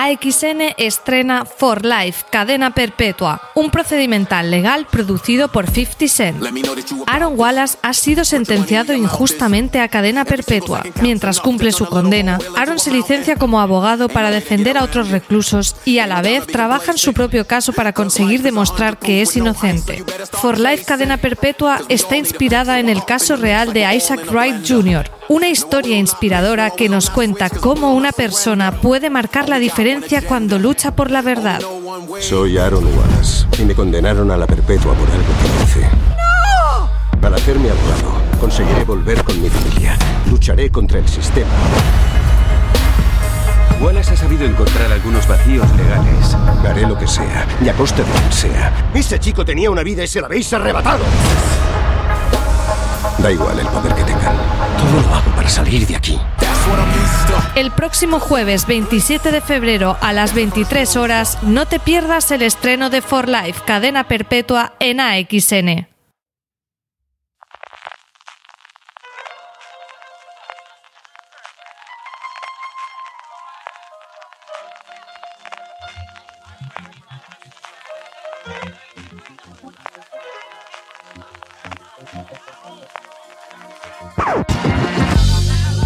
AXN estrena For Life, cadena perpetua, un procedimental legal producido por 50 Cent. Aaron Wallace ha sido sentenciado injustamente a cadena perpetua. Mientras cumple su condena, Aaron se licencia como abogado para defender a otros reclusos y a la vez trabaja en su propio caso para conseguir demostrar que es inocente. For Life, cadena perpetua está inspirada en el caso real de Isaac Wright Jr., una historia inspiradora que nos cuenta cómo una persona puede marcar la diferencia cuando lucha por la verdad. Soy Aaron Wallace y me condenaron a la perpetua por algo que hice. ¡No! Para hacerme abogado, conseguiré volver con mi familia. Lucharé contra el sistema. Wallace ha sabido encontrar algunos vacíos legales. Haré lo que sea, y a costa de quien sea. Ese chico tenía una vida y se la habéis arrebatado. Da igual el poder que tengan. Todo lo hago para salir de aquí. El próximo jueves 27 de febrero a las 23 horas no te pierdas el estreno de For Life, cadena perpetua en AXN. Música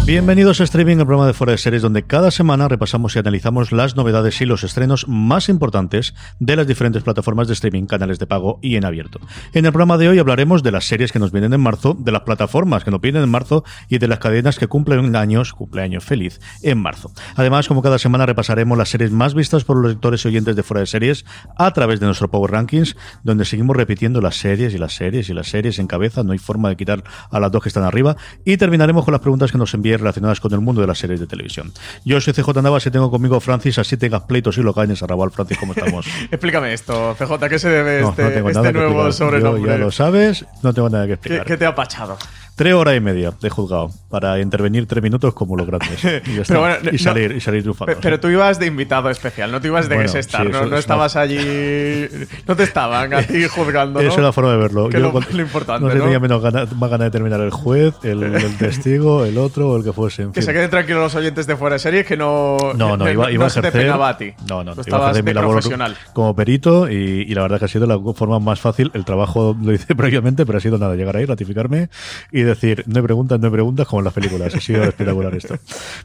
Bienvenidos a Streaming, el programa de Fuera de Series, donde cada semana repasamos y analizamos las novedades y los estrenos más importantes de las diferentes plataformas de streaming, canales de pago y en abierto. En el programa de hoy hablaremos de las series que nos vienen en marzo, de las plataformas que nos vienen en marzo y de las cadenas que cumplen años, cumpleaños feliz, en marzo. Además, como cada semana repasaremos las series más vistas por los lectores y oyentes de Fuera de Series a través de nuestro Power Rankings, donde seguimos repitiendo las series y las series y las series en cabeza, no hay forma de quitar a las dos que están arriba, y terminaremos con las preguntas que nos relacionadas con el mundo de las series de televisión. Yo soy CJ Navas y tengo conmigo Francis, así tengas pleitos y lo cañes a Raval. Francis, ¿cómo estamos? Explícame esto, CJ, ¿qué se debe No, este, no este nuevo sobrenombre? Ya lo sabes, no tengo nada que ¿Qué, explicar. qué te ha pachado? Tres horas y media de juzgado para intervenir tres minutos como los grandes. Y, está. Pero bueno, y no- salir, y salir triunfando. Pero tú ibas de invitado especial, no te ibas de Bueno, guest star, sí, no, no es estabas allí. No te estaban allí juzgando. ¿no? Esa es la forma de verlo. Que lo- importante, no sé, ¿no? tenía menos gana- más ganas de terminar el juez, el, el testigo, el otro o el que fuese. en Que fin. se queden tranquilos los oyentes de fuera de series que no. No, no, iba, iba a te ejercer. a ti. No, no, iba a ejercer mi labor profesional. como perito y, y la verdad que ha sido la forma más fácil. El trabajo lo hice previamente, pero ha sido nada, llegar ahí, ratificarme y decir, no hay preguntas, no hay preguntas, como en las películas. Ha sido espectacular esto.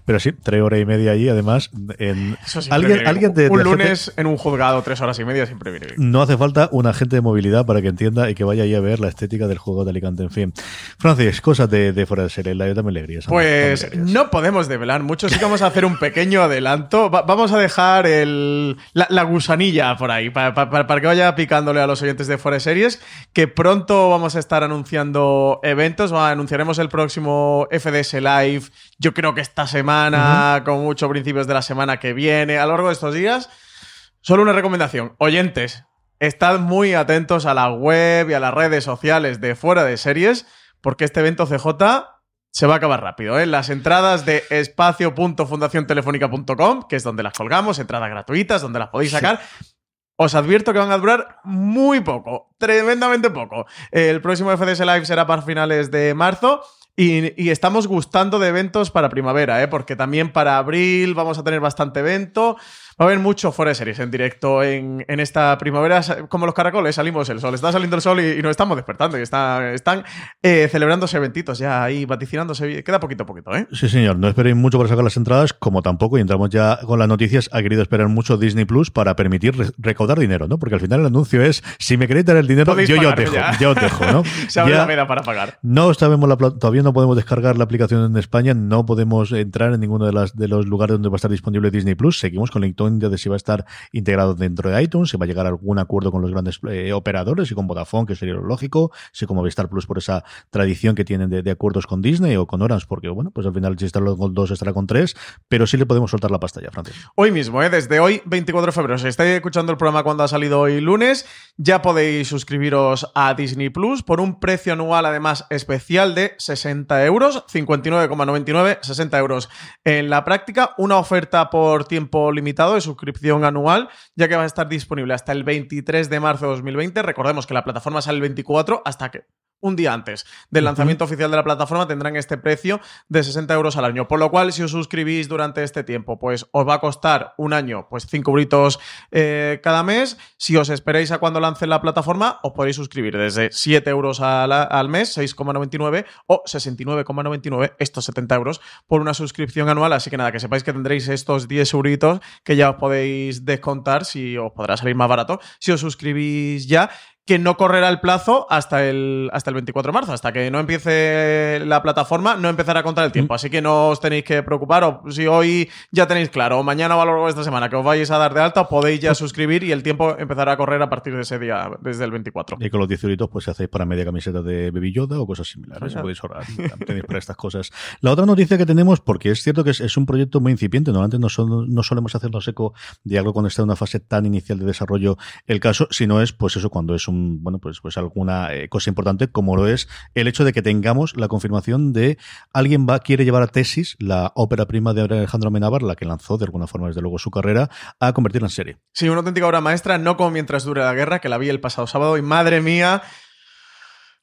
Pero sí, tres horas y media allí, además, en alguien, alguien de, Un de lunes en un juzgado, tres horas y media, siempre viene bien. no hace falta un agente de movilidad para que entienda y que vaya ahí a ver la estética del juego de Alicante. En fin. Francis, cosas de, de fuera de serie. La dame alegrías. anda, Pues no podemos develar mucho, sí que vamos a hacer un pequeño adelanto. Va- vamos a dejar el, la, la gusanilla por ahí, pa- pa- pa- para que vaya picándole a los oyentes de Fuera de Series, que pronto vamos a estar anunciando eventos, Va, anunciaremos el próximo FDS Live, yo creo que esta semana, con mucho principios de la semana que viene, a lo largo de estos días. Solo una recomendación, oyentes, estad muy atentos a la web y a las redes sociales de Fuera de Series, porque este evento CJ se va a acabar rápido. ¿eh? Las entradas de espacio.fundaciontelefónica.com, que es donde las colgamos, entradas gratuitas, donde las podéis sacar. Os advierto que van a durar muy poco, tremendamente poco. El próximo FDS Live será para finales de marzo. Y, estamos gustando de eventos para primavera, ¿eh? porque también para abril vamos a tener bastante evento. Va a haber mucho fuera de series en directo en, esta primavera, como los caracoles, salimos el sol, está saliendo el sol y, nos estamos despertando y está, están eh, celebrándose eventitos ya ahí, vaticinándose, queda poquito a poquito, ¿eh? Sí, señor, no esperéis mucho para sacar las entradas, como tampoco, y entramos ya con las noticias, ha querido esperar mucho Disney Plus para permitir recaudar dinero, ¿no? Porque al final el anuncio es, si me queréis dar el dinero, yo, yo, dejo, yo os dejo, ¿no? Se abre la veda para pagar. No sabemos la, todavía no podemos descargar la aplicación en España, no podemos entrar en ninguno de, las, de los lugares donde va a estar disponible Disney Plus, seguimos con la de si va a estar integrado dentro de iTunes, si va a llegar a algún acuerdo con los grandes eh, operadores y con Vodafone, que sería lo lógico, si como Star Plus por esa tradición que tienen de, acuerdos con Disney o con Orange, porque bueno, pues al final si está con dos estará con tres, pero sí le podemos soltar la pasta ya. Hoy mismo, ¿eh? desde hoy, 24 de febrero, si estáis escuchando el programa cuando ha salido hoy lunes, ya podéis suscribiros a Disney Plus por un precio anual además especial de 60 euros, 59,99, 60 euros en la práctica, una oferta por tiempo limitado de suscripción anual, ya que va a estar disponible hasta el 23 de marzo de 2020. Recordemos que la plataforma sale el 24 hasta que un día antes del lanzamiento oficial de la plataforma tendrán este precio de 60 euros al año. Por lo cual, si os suscribís durante este tiempo, pues os va a costar un año, pues 5 euritos eh, cada mes. Si os esperáis a cuando lance la plataforma, os podéis suscribir desde 7 euros al mes, 6,99 o 69,99, estos 70 euros por una suscripción anual. Así que nada, que sepáis que tendréis estos 10 euritos que ya os podéis descontar si os podrá salir más barato si os suscribís ya que no correrá el plazo hasta el, hasta el 24 de marzo. Hasta que no empiece la plataforma, no empezará a contar el tiempo. Mm. Así que no os tenéis que preocupar. O si hoy ya tenéis claro, o mañana o a lo largo de esta semana que os vais a dar de alta, podéis ya suscribir y el tiempo empezará a correr a partir de ese día, desde el 24. Y con los 10 euritos, pues si hacéis para media camiseta de Baby Yoda o cosas similares, podéis ahorrar. tenéis para estas cosas. La otra noticia que tenemos, porque es cierto que es, un proyecto muy incipiente, normalmente no, no solemos hacernos eco de algo cuando está en una fase tan inicial de desarrollo el caso, sino es, pues eso, cuando es un bueno, pues, pues alguna eh, cosa importante, como lo es el hecho de que tengamos la confirmación de alguien va, quiere llevar a tesis la ópera prima de Alejandro Amenábar, la que lanzó de alguna forma desde luego su carrera, a convertirla en serie. Sí, una auténtica obra maestra, no como mientras dure la guerra, que la vi el pasado sábado, y madre mía,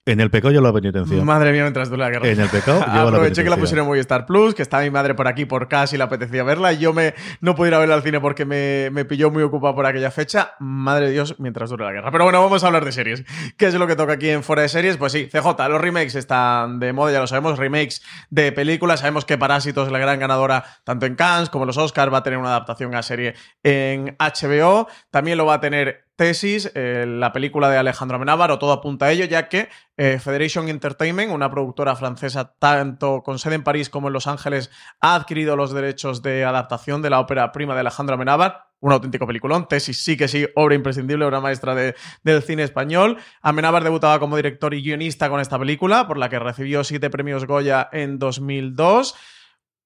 en el pecado lleva la penitencia. Madre mía, mientras dura la guerra. En el pecado lleva Aproveché que la pusieron en Movistar Plus, que estaba mi madre por aquí por casi y le apetecía verla. Y yo me, no pude ir a verla al cine porque me, me, pilló muy ocupado por aquella fecha. Madre de Dios, mientras dura la guerra. Pero bueno, vamos a hablar de series. ¿Qué es lo que toca aquí en Fuera de Series? Pues sí, CJ, los remakes están de moda, ya lo sabemos. Remakes de películas. Sabemos que Parásitos es la gran ganadora tanto en Cannes como en los Oscars. Va a tener una adaptación a serie en HBO. También lo va a tener Tesis, eh, la película de Alejandro Amenábar, o todo apunta a ello, ya que eh, Federation Entertainment, una productora francesa tanto con sede en París como en Los Ángeles, ha adquirido los derechos de adaptación de la ópera prima de Alejandro Amenábar. Un auténtico peliculón. Tesis sí que sí, obra imprescindible, obra maestra del cine español. Amenábar debutaba como director y guionista con esta película, por la que recibió siete premios Goya en 2002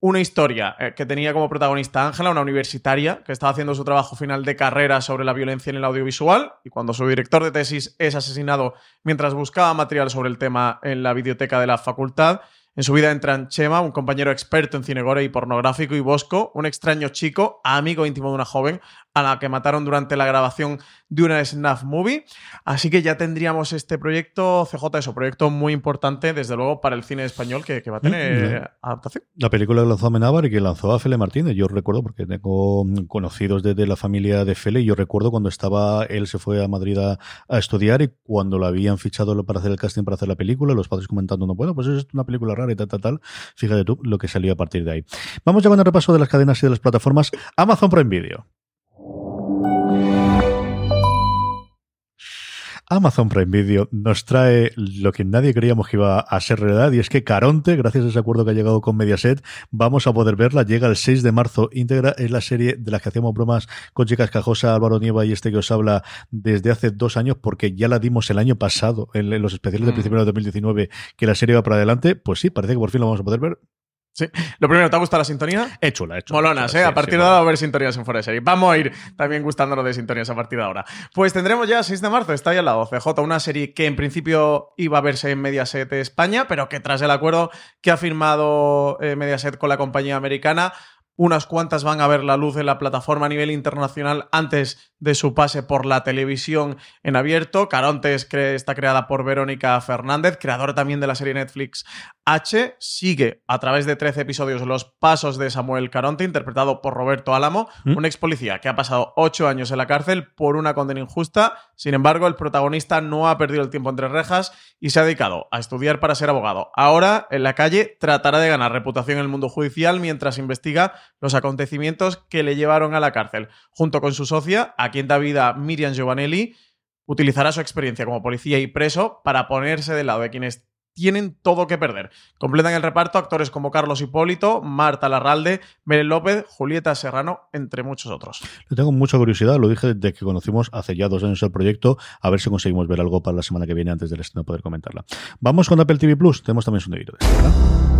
una historia eh, que tenía como protagonista Ángela, una universitaria que estaba haciendo su trabajo final de carrera sobre la violencia en el audiovisual y cuando su director de tesis es asesinado mientras buscaba material sobre el tema en la biblioteca de la facultad, en su vida entran Chema, un compañero experto en cine gore y pornográfico, y Bosco, un extraño chico, amigo íntimo de una joven, a la que mataron durante la grabación de una snuff movie. Así que ya tendríamos este proyecto, CJ, eso, proyecto muy importante, desde luego, para el cine español que, va a tener mm, adaptación. La película que lanzó Amenábar y que lanzó a Fele Martínez, yo recuerdo, porque tengo conocidos desde la familia de Fele, y yo recuerdo cuando estaba, él se fue a Madrid a, estudiar y cuando lo habían fichado para hacer el casting para hacer la película, los padres comentando, no, bueno, pues es una película rara y tal, tal, tal. Fíjate tú lo que salió a partir de ahí. Vamos ya con el repaso de las cadenas y de las plataformas. Amazon Prime Video. Amazon Prime Video nos trae lo que nadie creíamos que iba a ser realidad y es que Caronte, gracias a ese acuerdo que ha llegado con Mediaset, vamos a poder verla. Llega el 6 de marzo íntegra. Es la serie de la que hacíamos bromas con Chicas Cajosa, Álvaro Nieva y este que os habla desde hace dos años porque ya la dimos el año pasado en, los especiales de mm. principio de 2019 que la serie va para adelante. Pues sí, parece que por fin lo vamos a poder ver. Sí. Lo primero, ¿te ha gustado la sintonía? He chula, he Molonas, ¿eh? a partir de ahora va a haber sintonías en Fuera de Serie. Vamos a ir también gustándonos de sintonías a partir de ahora. Pues tendremos ya 6 de marzo, está ahí al lado, CJ, una serie que en principio iba a verse en Mediaset España, pero que tras el acuerdo que ha firmado eh, Mediaset con la compañía americana, unas cuantas van a ver la luz en la plataforma a nivel internacional antes de su pase por la televisión en abierto. Carontes está creada por Verónica Fernández, creadora también de la serie Netflix H. Sigue a través de 13 episodios los pasos de Samuel Caronte, interpretado por Roberto Álamo, ¿Mm? un ex policía que ha pasado 8 años en la cárcel por una condena injusta. Sin embargo, el protagonista no ha perdido el tiempo entre rejas y se ha dedicado a estudiar para ser abogado. Ahora, en la calle, tratará de ganar reputación en el mundo judicial mientras investiga los acontecimientos que le llevaron a la cárcel. Junto con su socia, a quien da vida Miriam Giovanelli, utilizará su experiencia como policía y preso para ponerse del lado de quienes tienen todo que perder. Completan el reparto actores como Carlos Hipólito, Marta Larralde, Mel López, Julieta Serrano, entre muchos otros. Le tengo mucha curiosidad, lo dije desde que conocimos hace ya dos años el proyecto, a ver si conseguimos ver algo para la semana que viene antes del estreno poder comentarla. Vamos con Apple TV Plus, tenemos también su ¿verdad?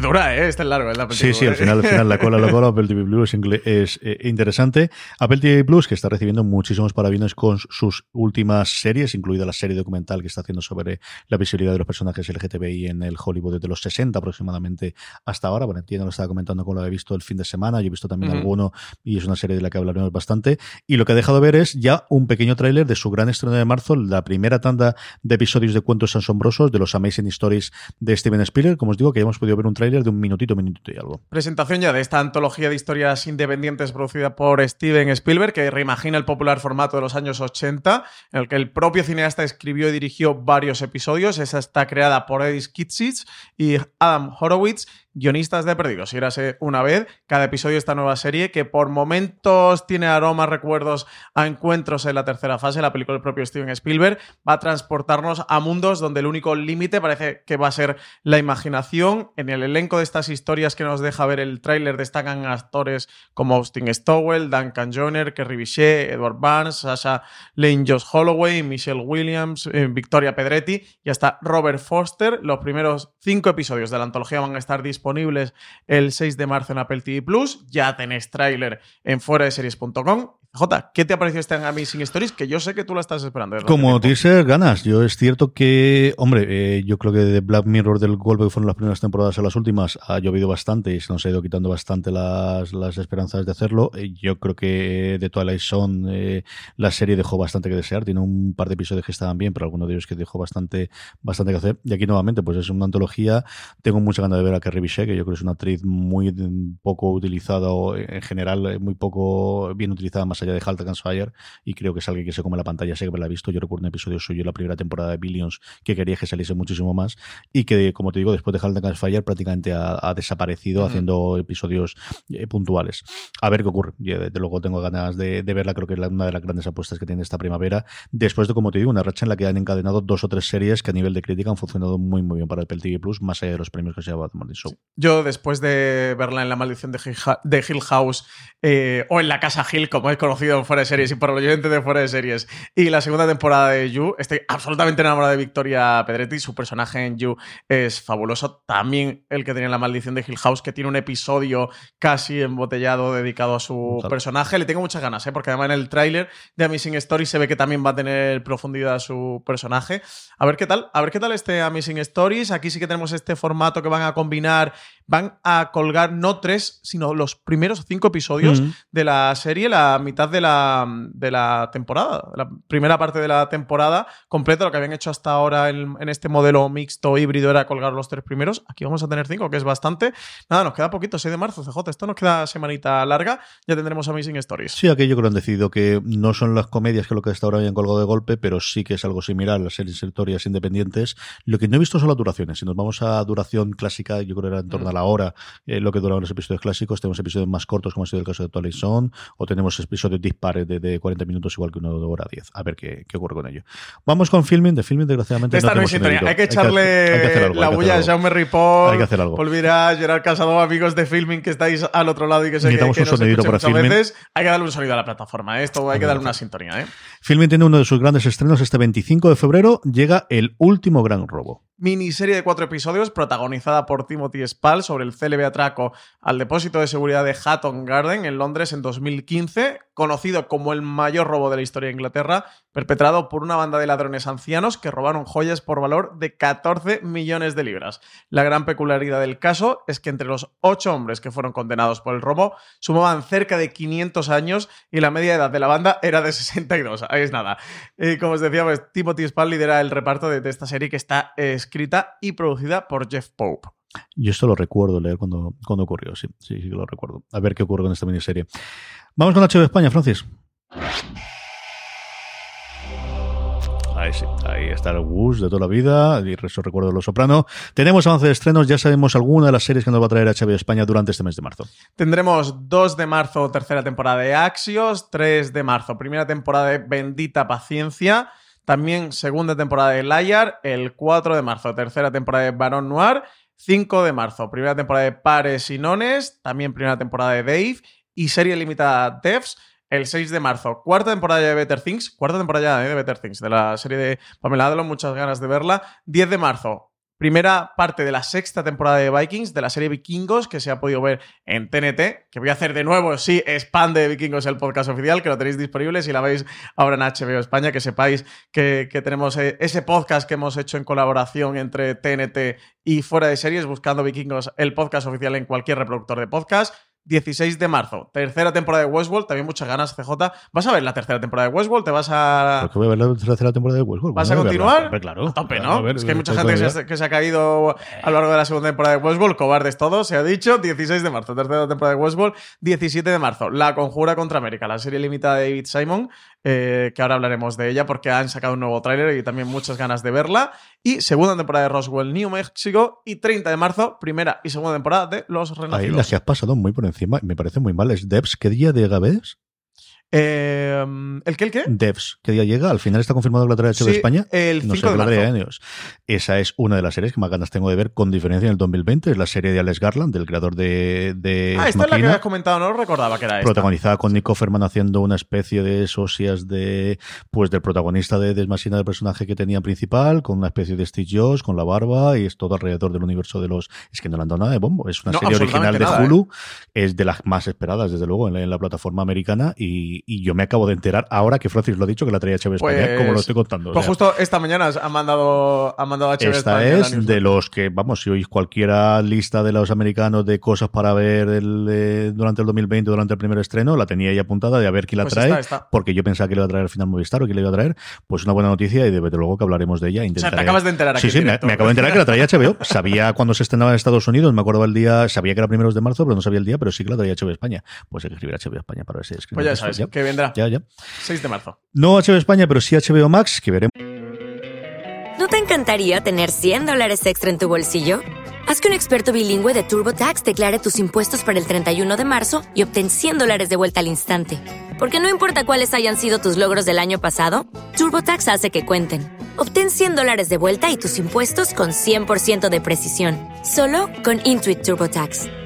Dura, ¿eh? Este es largo, es Sí, sí, al final, al final la cola, la cola, Apple TV Plus es, eh, interesante. Apple TV Plus, que está recibiendo muchísimos parabienes con sus últimas series, incluida la serie documental que está haciendo sobre la visibilidad de los personajes LGTBI en el Hollywood desde los 60 aproximadamente hasta ahora. Bueno, entiendo, lo estaba comentando con lo he visto el fin de semana, yo he visto también alguno y es una serie de la que hablaremos bastante. Y lo que ha dejado ver es ya un pequeño tráiler de su gran estreno de marzo, la primera tanda de episodios de cuentos asombrosos de los Amazing Stories de Steven Spielberg. Como os digo, que ya hemos podido ver un tráiler de un minutito, minutito y algo. Presentación ya de esta antología de historias independientes producida por Steven Spielberg, que reimagina el popular formato de los años 80, en el que el propio cineasta escribió y dirigió varios episodios. Esa está creada por Edith Kitsis y Adam Horowitz guionistas de Perdidos. Y érase una vez cada episodio de esta nueva serie que por momentos tiene aromas, recuerdos a encuentros en la tercera fase. La película del propio Steven Spielberg va a transportarnos a mundos donde el único límite parece que va a ser la imaginación. En el elenco de estas historias que nos deja ver el tráiler destacan actores como Austin Stowell, Duncan Joyner, Kerry Bichet, Edward Barnes, Sasha Lane Josh Holloway, Michelle Williams, eh, Victoria Pedretti y hasta Robert Foster. Los primeros cinco episodios de la antología van a estar disponibles disponibles el 6 de marzo en Apple TV Plus. Ya tenéis tráiler en series.com Jota, ¿qué te ha parecido este Amazing Stories? Que yo sé que tú la estás esperando. Como teaser, ganas. Yo es cierto que, hombre, eh, yo creo que de Black Mirror del golpe que fueron las primeras temporadas a las últimas ha llovido bastante y se nos ha ido quitando bastante las, las esperanzas de hacerlo. Eh, yo creo que de Twilight Zone eh, la serie dejó bastante que desear. Tiene un par de episodios que estaban bien, pero algunos de ellos que dejó bastante, bastante que hacer. Y aquí nuevamente, pues es una antología. Tengo mucha ganas de ver a Kerry Bichet, que yo creo que es una actriz muy poco utilizada o en general muy poco bien utilizada más allá de Halt Fire y creo que es alguien que se come la pantalla, sé que me la ha visto, yo recuerdo un episodio suyo en la primera temporada de Billions que quería que saliese muchísimo más y que, como te digo, después de Halt Fire prácticamente ha, desaparecido haciendo episodios eh, puntuales. A ver qué ocurre. Yo, desde luego tengo ganas de, verla, creo que es una de las grandes apuestas que tiene esta primavera, después de, como te digo, una racha en la que han encadenado dos o tres series que a nivel de crítica han funcionado muy muy bien para el TV Plus, más allá de los premios que se ha llevado The Show. Yo, después de verla en La Maldición de Hill, House eh, o en La Casa Hill, como he conocido conocido en Fuera de Series y por los oyentes de Fuera de Series. Y la segunda temporada de You, estoy absolutamente enamorado de Victoria Pedretti. Su personaje en You es fabuloso. También el que tenía la maldición de Hill House, que tiene un episodio casi embotellado dedicado a su personaje. Le tengo muchas ganas, ¿eh? porque además en el tráiler de Amazing Story se ve que también va a tener profundidad su personaje. A ver qué tal, a ver qué tal este Amazing Stories. Aquí sí que tenemos este formato que van a combinar van a colgar no tres, sino los primeros cinco episodios de la serie, la mitad de la, de la temporada, la primera parte de la temporada completa. Lo que habían hecho hasta ahora en, este modelo mixto híbrido era colgar los tres primeros. Aquí vamos a tener cinco, que es bastante. Nada, nos queda poquito, 6 de marzo, CJ. Esto nos queda semanita larga. Ya tendremos Amazing Stories. Sí, aquello que lo han decidido que no son las comedias que lo que hasta ahora habían colgado de golpe, pero sí que es algo similar a las series historias independientes. Lo que no he visto son las duraciones. Si nos vamos a duración clásica, yo creo que era en torno a la hora eh, lo que duraban los episodios clásicos. Tenemos episodios más cortos, como ha sido el caso de Twilight Zone, o tenemos episodios dispares de, de 40 minutos, igual que uno de hora 10. A ver qué, qué, ocurre con ello. Vamos con filming. De filming, desgraciadamente. Esta no, hay que echarle la bulla a Jaume Ripoll. Hay que hacer algo. Olvidar a Gerard Casado, amigos de filming que estáis al otro lado y que se Necesitamos un sonidito para filming. Veces. Hay que darle un sonido a la plataforma. ¿eh? Esto hay que darle una sintonía. ¿eh? Filming tiene uno de sus grandes estrenos este 25 de febrero. Llega El último gran robo. Miniserie de cuatro episodios protagonizada por Timothy Spall sobre el célebre atraco al depósito de seguridad de Hatton Garden en Londres en 2015, conocido como el mayor robo de la historia de Inglaterra, perpetrado por una banda de ladrones ancianos que robaron joyas por valor de 14 millones de libras. La gran peculiaridad del caso es que entre los ocho hombres que fueron condenados por el robo sumaban cerca de 500 años y la media edad de la banda era de 62. Ahí es nada. Y como os decía, pues, Timothy Spall lidera el reparto de, esta serie que está escrita y producida por Jeff Pope. Yo esto lo recuerdo leer cuando, cuando ocurrió, sí, sí, sí que lo recuerdo. A ver qué ocurre con esta miniserie. Vamos con HBO España, Francis. Ahí sí, ahí está el Gus de toda la vida, y eso recuerdo de Los Soprano. Tenemos avance de estrenos, ya sabemos alguna de las series que nos va a traer HBO España durante este mes de marzo. Tendremos 2 de marzo, tercera temporada de Axios, 3 de marzo, primera temporada de Bendita Paciencia, también segunda temporada de Liar, el 4 de marzo, tercera temporada de Baron Noir, 5 de marzo, primera temporada de Pares y Nones, también primera temporada de Dave y serie limitada Devs el 6 de marzo. Cuarta temporada de Better Things. Cuarta temporada de Better Things, de la serie de Pamela Adlon. Muchas ganas de verla. 10 de marzo. Primera parte de la sexta temporada de Vikings, de la serie Vikingos, que se ha podido ver en TNT, que voy a hacer de nuevo, sí, Spam de Vikingos, el podcast oficial, que lo tenéis disponible si la veis ahora en HBO España, que sepáis que, que tenemos eh, ese podcast que hemos hecho en colaboración entre TNT y Fuera de Series, buscando Vikingos, el podcast oficial en cualquier reproductor de podcast. 16 de marzo. Tercera temporada de Westworld, también muchas ganas, CJ. ¿Vas a ver la tercera temporada de Westworld? ¿Te vas a...? ¿Por qué voy a ver la tercera temporada de Westworld? ¿Vas a continuar? claro. A tope, ¿no? es que hay mucha gente que se, ha caído a lo largo de la segunda temporada de Westworld. Cobardes todos, se ha dicho. 16 de marzo, tercera temporada de Westworld. 17 de marzo, La Conjura contra América, la serie limitada de David Simon, eh, que ahora hablaremos de ella porque han sacado un nuevo tráiler y también muchas ganas de verla. Y segunda temporada de Roswell, New Mexico. Y 30 de marzo, primera y segunda temporada de Los Renacidos. Ahí las que has pasado muy por encima, me parece muy mal. ¿Es Devs? ¿Qué día de Gabés? Eh, ¿El qué, el qué? Devs, ¿qué día llega? Al final está confirmado que la trae HBO España. El 5 de marzo. Esa es una de las series que más ganas tengo de ver con diferencia en el 2020. Es la serie de Alex Garland, del creador de. de ah, esta es la que has comentado, no recordaba que era esta. Protagonizada con Nick Offerman haciendo una especie de socias de. Pues del protagonista de Desmasina, del personaje que tenía principal, con una especie de Steve Jobs, con la barba, y es todo alrededor del universo de los. Es que no le han dado nada de bombo. Es una serie original de Hulu. ¿eh? Es de las más esperadas, desde luego, en la, plataforma americana. Y, y yo me acabo de enterar ahora que Francis lo ha dicho que la traía HBO España, como lo estoy contando. Pues justo esta mañana ha mandado, ha mandado esta es de los que, vamos, si oís cualquiera lista de los americanos de cosas para ver el, durante el 2020, durante el primer estreno, la tenía ahí apuntada de a ver quién la pues trae, porque yo pensaba que le iba a traer al final Movistar o que le iba a traer. Pues una buena noticia y de luego que hablaremos de ella. O sea, te acabas de enterar aquí Sí, sí, me, acabo de enterar que la traía HBO. Sabía cuando se estrenaba en Estados Unidos, me acuerdo el día, sabía que era primeros de marzo, pero no sabía el día, pero sí que la traía HBO España. Pues hay que escribir HBO España para ver si es Pues ya sabes, que vendrá. Ya, ya. 6 de marzo. No HBO España, pero sí HBO Max, que veremos. ¿No te encantaría tener 100 dólares extra en tu bolsillo? Haz que un experto bilingüe de TurboTax declare tus impuestos para el 31 de marzo y obtén 100 dólares de vuelta al instante. Porque no importa cuáles hayan sido tus logros del año pasado, TurboTax hace que cuenten. Obtén 100 dólares de vuelta y tus impuestos con 100% de precisión, solo con Intuit TurboTax.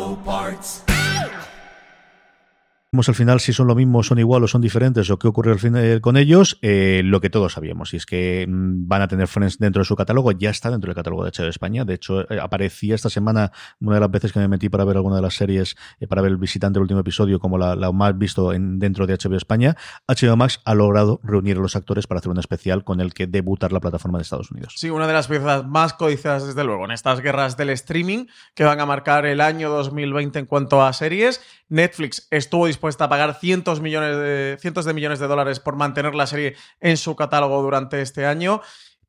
al final si son lo mismo, son igual o son diferentes o qué ocurre al final eh, con ellos, eh, lo que todos sabíamos, y es que mm, van a tener Friends dentro de su catálogo, ya está dentro del catálogo de HBO España, de hecho eh, aparecía esta semana una de las veces que me metí para ver alguna de las series, para ver el visitante del último episodio como la, más visto en, dentro de HBO España, HBO Max ha logrado reunir a los actores para hacer un especial con el que debutar la plataforma de Estados Unidos. Sí, una de las piezas más codiciadas desde luego en estas guerras del streaming que van a marcar el año 2020 en cuanto a series. Netflix estuvo dispuesto a pagar cientos, millones de, cientos de millones de dólares por mantener la serie en su catálogo durante este año.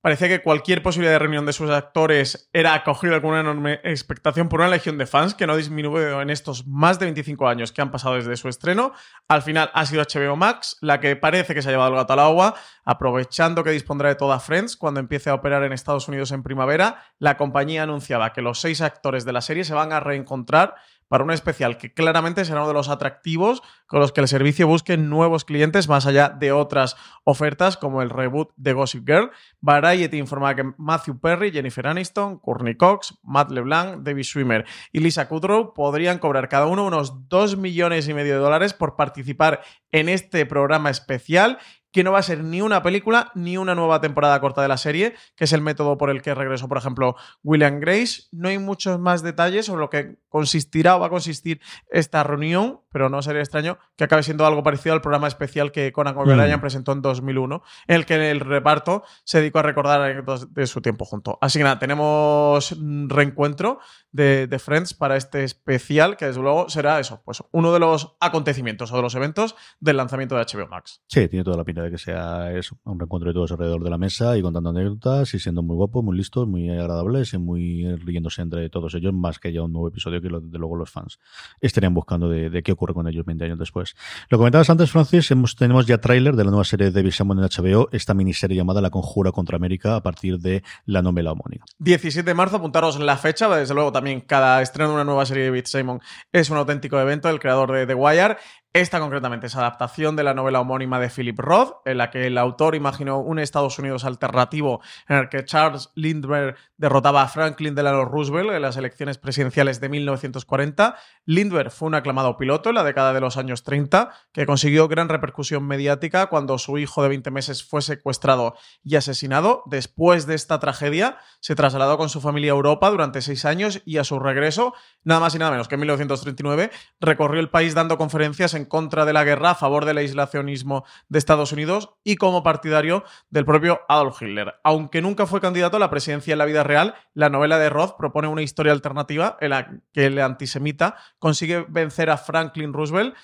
parecía que cualquier posibilidad de reunión de sus actores era acogida con una enorme expectación por una legión de fans que no disminuyó en estos más de 25 años que han pasado desde su estreno. Al final ha sido HBO Max la que parece que se ha llevado el gato al agua, aprovechando que dispondrá de toda Friends cuando empiece a operar en Estados Unidos en primavera. La compañía anunciaba que los seis actores de la serie se van a reencontrar para un especial que claramente será uno de los atractivos con los que el servicio busque nuevos clientes más allá de otras ofertas como el reboot de Gossip Girl. Variety informa que Matthew Perry, Jennifer Aniston, Courtney Cox, Matt LeBlanc, David Schwimmer y Lisa Kudrow podrían cobrar cada uno unos 2 millones y medio de dólares por participar en este programa especial que no va a ser ni una película ni una nueva temporada corta de la serie, que es el método por el que regresó, por ejemplo, William Grace. No hay muchos más detalles sobre lo que consistirá o va a consistir esta reunión, pero no sería extraño que acabe siendo algo parecido al programa especial que Conan O'Brien mm. presentó en 2001, en el que el reparto se dedicó a recordar anécdotas de su tiempo junto. Así que nada, tenemos reencuentro de, de, Friends para este especial, que desde luego será eso, pues uno de los acontecimientos o de los eventos del lanzamiento de HBO Max. Sí, tiene toda la pinta de que sea eso, un reencuentro de todos alrededor de la mesa y contando anécdotas y siendo muy guapos, muy listos, muy agradables y muy riéndose entre todos ellos, más que ya un nuevo episodio que de luego los fans estarían buscando de, qué ocurre con ellos 20 años después. Lo comentabas antes, Francis, tenemos ya tráiler de la nueva serie de David Simon en HBO, esta miniserie llamada La Conjura contra América a partir de la novela homónima. 17 de marzo, apuntaros la fecha, desde luego también cada estreno de una nueva serie de David Simon es un auténtico evento, el creador de The Wire. Esta concretamente es adaptación de la novela homónima de Philip Roth, en la que el autor imaginó un Estados Unidos alternativo en el que Charles Lindbergh derrotaba a Franklin Delano Roosevelt en las elecciones presidenciales de 1940. Lindbergh fue un aclamado piloto en la década de los años 30, que consiguió gran repercusión mediática cuando su hijo de 20 meses fue secuestrado y asesinado. Después de esta tragedia, se trasladó con su familia a Europa durante seis años y a su regreso, nada más y nada menos que en 1939, recorrió el país dando conferencias en en contra de la guerra, a favor del aislacionismo de Estados Unidos y como partidario del propio Adolf Hitler. Aunque nunca fue candidato a la presidencia en la vida real, la novela de Roth propone una historia alternativa en la que el antisemita consigue vencer a Franklin Roosevelt.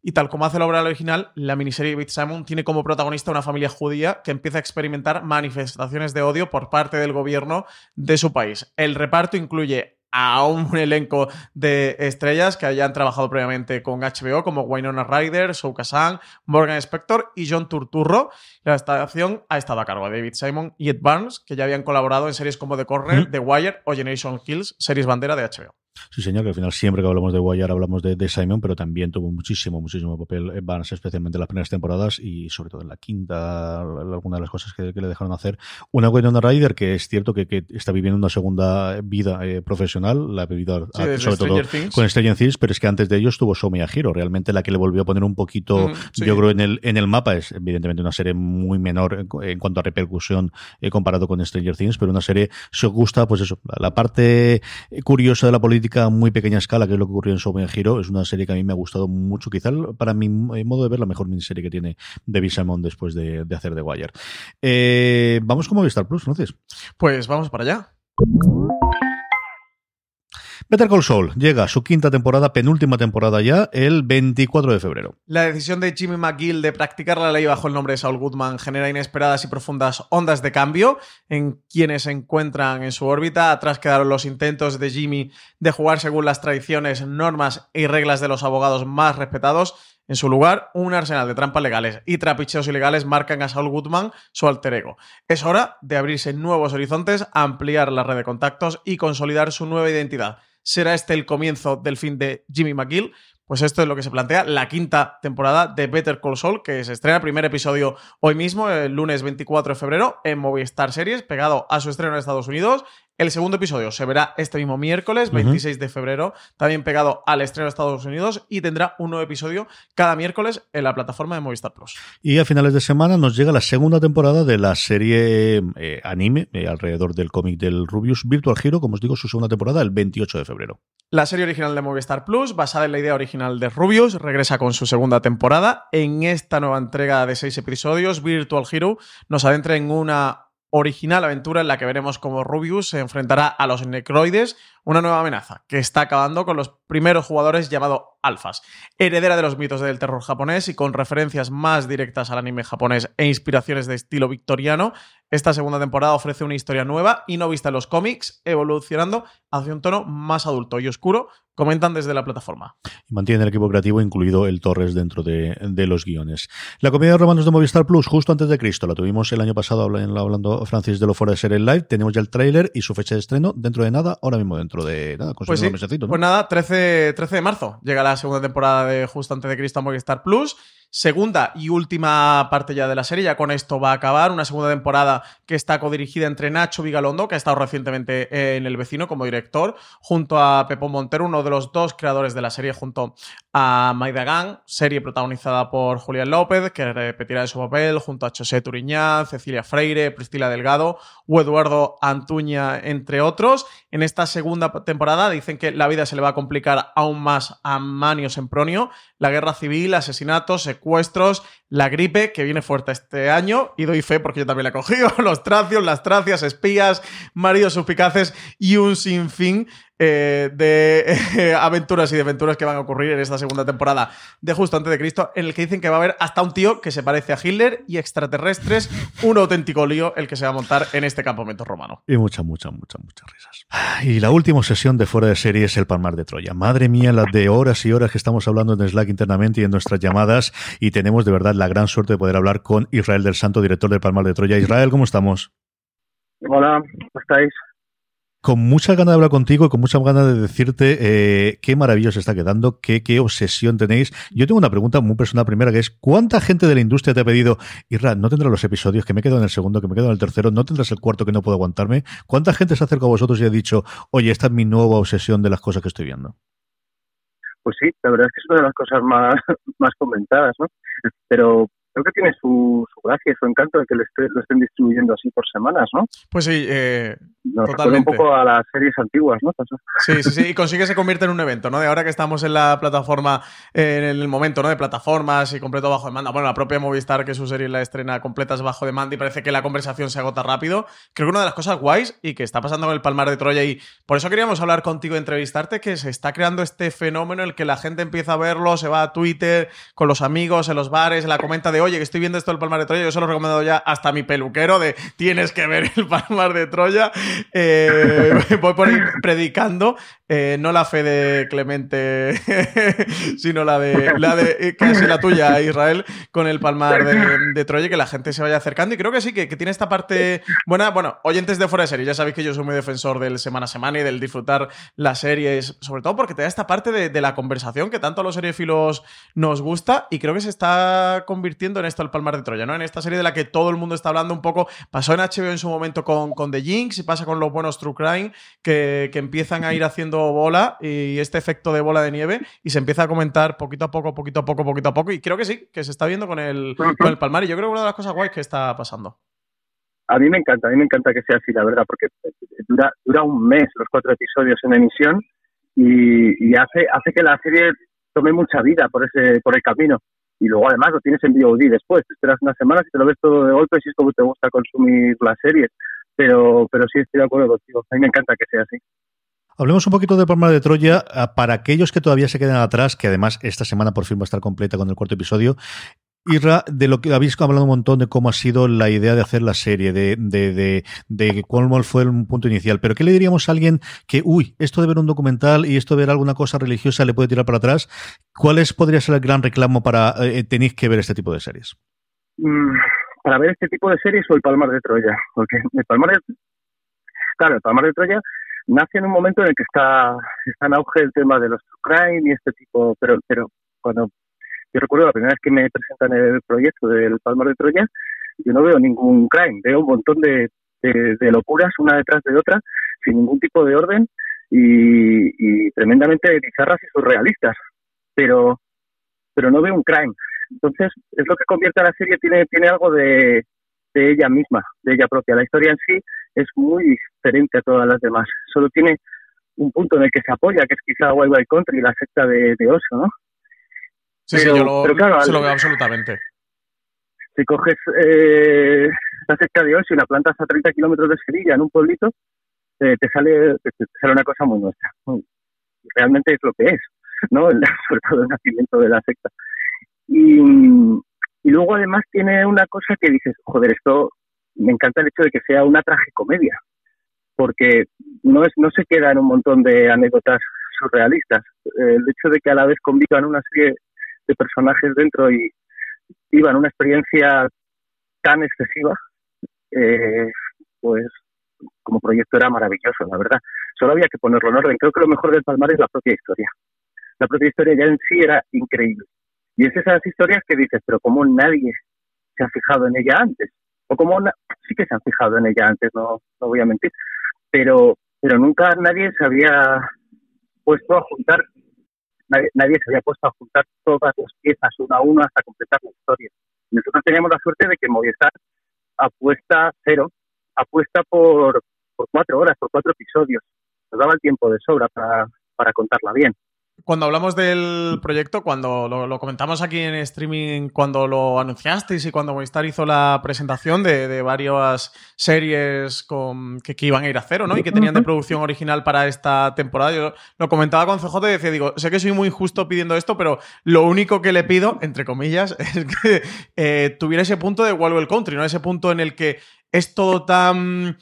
Y tal como hace la obra original, la miniserie de Simon tiene como protagonista una familia judía que empieza a experimentar manifestaciones de odio por parte del gobierno de su país. El reparto incluye a un elenco de estrellas que hayan trabajado previamente con HBO, como Winona Ryder, Shou Kazan, Morgan Spector y John Turturro. La estación ha estado a cargo de David Simon y Ed Barnes, que ya habían colaborado en series como The Corner, The Wire o Generation Kills, series bandera de HBO. Sí, señor, que al final siempre que hablamos de Wire hablamos de, Simon, pero también tuvo muchísimo, muchísimo papel en Barnes, especialmente en las primeras temporadas y sobre todo en la quinta, alguna de las cosas que, le dejaron hacer. Una Winona Ryder que es cierto que, está viviendo una segunda vida eh, profesional, la ha vivido sobre todo con Stranger Things, pero es que antes de ello estuvo Somi Hiro, realmente la que le volvió a poner un poquito, mm, yo creo, en el, en el mapa es evidentemente una serie muy menor en, cuanto a repercusión eh, comparado con Stranger Things, pero una serie, si os gusta, pues eso, la parte curiosa de la política muy pequeña escala, que es lo que ocurrió en Soben Hero. Es una serie que a mí me ha gustado mucho. Quizá para mi modo de ver la mejor miniserie que tiene David Simon después de, hacer The Wire. Eh, vamos con Movistar Plus, entonces. Pues vamos para allá. Better Call Saul llega a su quinta temporada, penúltima temporada ya, el 24 de febrero. La decisión de Jimmy McGill de practicar la ley bajo el nombre de Saul Goodman genera inesperadas y profundas ondas de cambio en quienes se encuentran en su órbita. Atrás quedaron los intentos de Jimmy de jugar según las tradiciones, normas y reglas de los abogados más respetados. En su lugar, un arsenal de trampas legales y trapicheos ilegales marcan a Saul Goodman su alter ego. Es hora de abrirse nuevos horizontes, ampliar la red de contactos y consolidar su nueva identidad. ¿Será este el comienzo del fin de Jimmy McGill? Pues esto es lo que se plantea la quinta temporada de Better Call Saul, que se estrena el primer episodio hoy mismo, el lunes 24 de febrero, en Movistar Series, pegado a su estreno en Estados Unidos. El segundo episodio se verá este mismo miércoles, 26 de febrero, también pegado al estreno de Estados Unidos y tendrá un nuevo episodio cada miércoles en la plataforma de Movistar Plus. Y a finales de semana nos llega la segunda temporada de la serie eh, anime eh, alrededor del cómic del Rubius Virtual Hero, como os digo, su segunda temporada el 28 de febrero. La serie original de Movistar Plus, basada en la idea original de Rubius, regresa con su segunda temporada. En esta nueva entrega de seis episodios, Virtual Hero nos adentra en una original aventura en la que veremos cómo Rubius se enfrentará a los Necroides, una nueva amenaza que está acabando con los primeros jugadores llamados alfas, heredera de los mitos del terror japonés y con referencias más directas al anime japonés e inspiraciones de estilo victoriano, esta segunda temporada ofrece una historia nueva y no vista en los cómics, evolucionando hacia un tono más adulto y oscuro, comentan desde la plataforma. Y mantiene el equipo creativo, incluido el Torres, dentro de, los guiones. La comedia de romanos de Movistar Plus, justo antes de Cristo, la tuvimos el año pasado hablando Francis de lo fuera de ser el live. Tenemos ya el tráiler y su fecha de estreno dentro de nada, ahora mismo dentro de nada. Pues, sí, pues nada, 13, 13 de marzo llega la segunda temporada de Justo antes de Cristo a Movistar Plus segunda y última parte ya de la serie. Ya con esto va a acabar. Una segunda temporada que está codirigida entre Nacho Vigalondo, que ha estado recientemente en El Vecino como director, junto a Pepo Montero, uno de los dos creadores de la serie, junto a Maida Gang, serie protagonizada por Julián López, que repetirá su papel, junto a José Turiñán, Cecilia Freire, Priscila Delgado o Eduardo Antuña, entre otros. En esta segunda temporada dicen que la vida se le va a complicar aún más a Manio Sempronio, la guerra civil, asesinatos, secuestros, la gripe, que viene fuerte este año, y doy fe porque yo también la he cogido, los tracios, las tracias, espías, maridos suspicaces y un sinfín eh, de aventuras y de aventuras que van a ocurrir en esta segunda temporada de Justo antes de Cristo, en el que dicen que va a haber hasta un tío que se parece a Hitler y extraterrestres, un auténtico lío el que se va a montar en este campamento romano. Y muchas, muchas, muchas, muchas risas. Y la última sesión de fuera de serie es el Palmar de Troya. Madre mía, las de horas y horas que estamos hablando en Slack internamente y en nuestras llamadas, y tenemos de verdad la gran suerte de poder hablar con Israel del Santo, director del Palmar de Troya. Israel, ¿cómo estamos? Hola, ¿cómo estáis? Con mucha ganas de hablar contigo y con mucha ganas de decirte eh, qué maravilloso está quedando, qué, qué obsesión tenéis. Yo tengo una pregunta muy personal primera, que es ¿cuánta gente de la industria te ha pedido, Irra, no tendrás los episodios, que me quedo en el segundo, que me quedo en el tercero, no tendrás el cuarto que no puedo aguantarme? ¿Cuánta gente se ha acercado a vosotros y ha dicho, oye, esta es mi nueva obsesión de las cosas que estoy viendo? Pues sí, la verdad es que es una de las cosas más, más comentadas, ¿no? Pero creo que tiene su, su gracia y su encanto de que lo, estén distribuyendo así por semanas, ¿no? Pues sí, eh, Nos totalmente. un poco a las series antiguas, ¿no? Sí, sí, sí, y consigue se convierte en un evento, ¿no? De ahora que estamos en la plataforma, en el momento, ¿no? De plataformas y completo bajo demanda. Bueno, la propia Movistar, que su serie la estrena completa es bajo demanda y parece que la conversación se agota rápido. Creo que una de las cosas guays y que está pasando con el Palmar de Troya y por eso queríamos hablar contigo y entrevistarte, que se está creando este fenómeno en el que la gente empieza a verlo, se va a Twitter con los amigos, en los bares, en la comenta de, oye, que estoy viendo esto del Palmar de Troya, yo se lo he recomendado ya hasta mi peluquero de, tienes que ver el Palmar de Troya. Eh, voy por ahí predicando, eh, no la fe de Clemente, sino la de, la de eh, casi la tuya, Israel, con el Palmar de, Troya, que la gente se vaya acercando. Y creo que sí, que, tiene esta parte buena. Bueno, oyentes de fuera de serie, ya sabéis que yo soy muy defensor del semana a semana y del disfrutar las series, sobre todo porque te da esta parte de, de la conversación que tanto a los seriefilos nos gusta y creo que se está convirtiendo en esto el Palmar de Troya, ¿no? En esta serie de la que todo el mundo está hablando un poco, pasó en HBO en su momento con, con The Jinx y pasa con los buenos True Crime, que, empiezan a ir haciendo bola y este efecto de bola de nieve y se empieza a comentar poquito a poco, poquito a poco, poquito a poco. Y creo que sí, que se está viendo con el, con el Palmar. Y yo creo que una de las cosas guays que está pasando. A mí me encanta, a mí me encanta que sea así, la verdad, porque dura, dura un mes los cuatro episodios en emisión y, y hace, hace que la serie tome mucha vida por ese por el camino. Y luego además lo tienes en VOD después, te esperas unas semanas y te lo ves todo de golpe si es como te gusta consumir las series, pero, pero sí estoy de acuerdo contigo, a mí me encanta que sea así. Hablemos un poquito de Palma de Troya ah, para aquellos que todavía se quedan atrás, que además esta semana por fin va a estar completa con el cuarto episodio. Irra, de lo que habéis hablado un montón de cómo ha sido la idea de hacer la serie, de, de, de, de cuál fue el punto inicial, pero ¿qué le diríamos a alguien que, uy, esto de ver un documental y esto de ver alguna cosa religiosa le puede tirar para atrás? ¿Cuál podría ser el gran reclamo para eh, tenéis que ver este tipo de series? Mm, para ver este tipo de series o el Palmar de Troya, porque el Palmar de, claro, el Palmar de Troya nace en un momento en el que está, está en auge el tema de los crime y este tipo, pero, pero cuando yo recuerdo la primera vez que me presentan el proyecto del Palmar de Troya, yo no veo ningún crime, veo un montón de, de, locuras una detrás de otra, sin ningún tipo de orden y, tremendamente bizarras y surrealistas, pero, pero no veo un crime. Entonces, es lo que convierte a la serie, tiene, tiene algo de, de ella misma, de ella propia. La historia en sí es muy diferente a todas las demás. Solo tiene un punto en el que se apoya, que es quizá Wild Wild Country, la secta de, de Oso, ¿no? Sí, sí, yo lo, claro, se lo veo absolutamente. Si coges eh, la cerca de Osio y la plantas a 30 kilómetros de Sevilla, en un pueblito, eh, te, sale, te, sale una cosa muy nuestra. Realmente es lo que es, ¿no? Sobre todo el nacimiento de la secta. Y, y luego además tiene una cosa que dices, joder, esto me encanta el hecho de que sea una tragicomedia, porque no, es, no se queda en un montón de anécdotas surrealistas. El hecho de que a la vez convivan una serie de personajes dentro y vivan una experiencia tan excesiva, eh, pues como proyecto era maravilloso, la verdad. Solo había que ponerlo en orden. Creo que lo mejor del Palmar es la propia historia. La propia historia ya en sí era increíble. Y es esas historias que dices, pero como nadie se ha fijado en ella antes. O como sí que se han fijado en ella antes, no, no voy a mentir. Pero, pero nunca nadie se había puesto a juntar, nadie, nadie se había puesto a juntar todas las piezas una a una hasta completar la historia. Nosotros teníamos la suerte de que Movistar apuesta cero, apuesta por, por cuatro horas, por cuatro episodios. Nos daba el tiempo de sobra para, para contarla bien cuando hablamos del proyecto, cuando lo, comentamos aquí en streaming, cuando lo anunciasteis y cuando Movistar hizo la presentación de, varias series con, que, iban a ir a cero, ¿no? Y que tenían de producción original para esta temporada. Yo lo comentaba con CJ y decía, digo, sé que soy muy injusto pidiendo esto, pero lo único que le pido, entre comillas, es que eh, tuviera ese punto de Wild Country, ¿no? Ese punto en el que es todo tan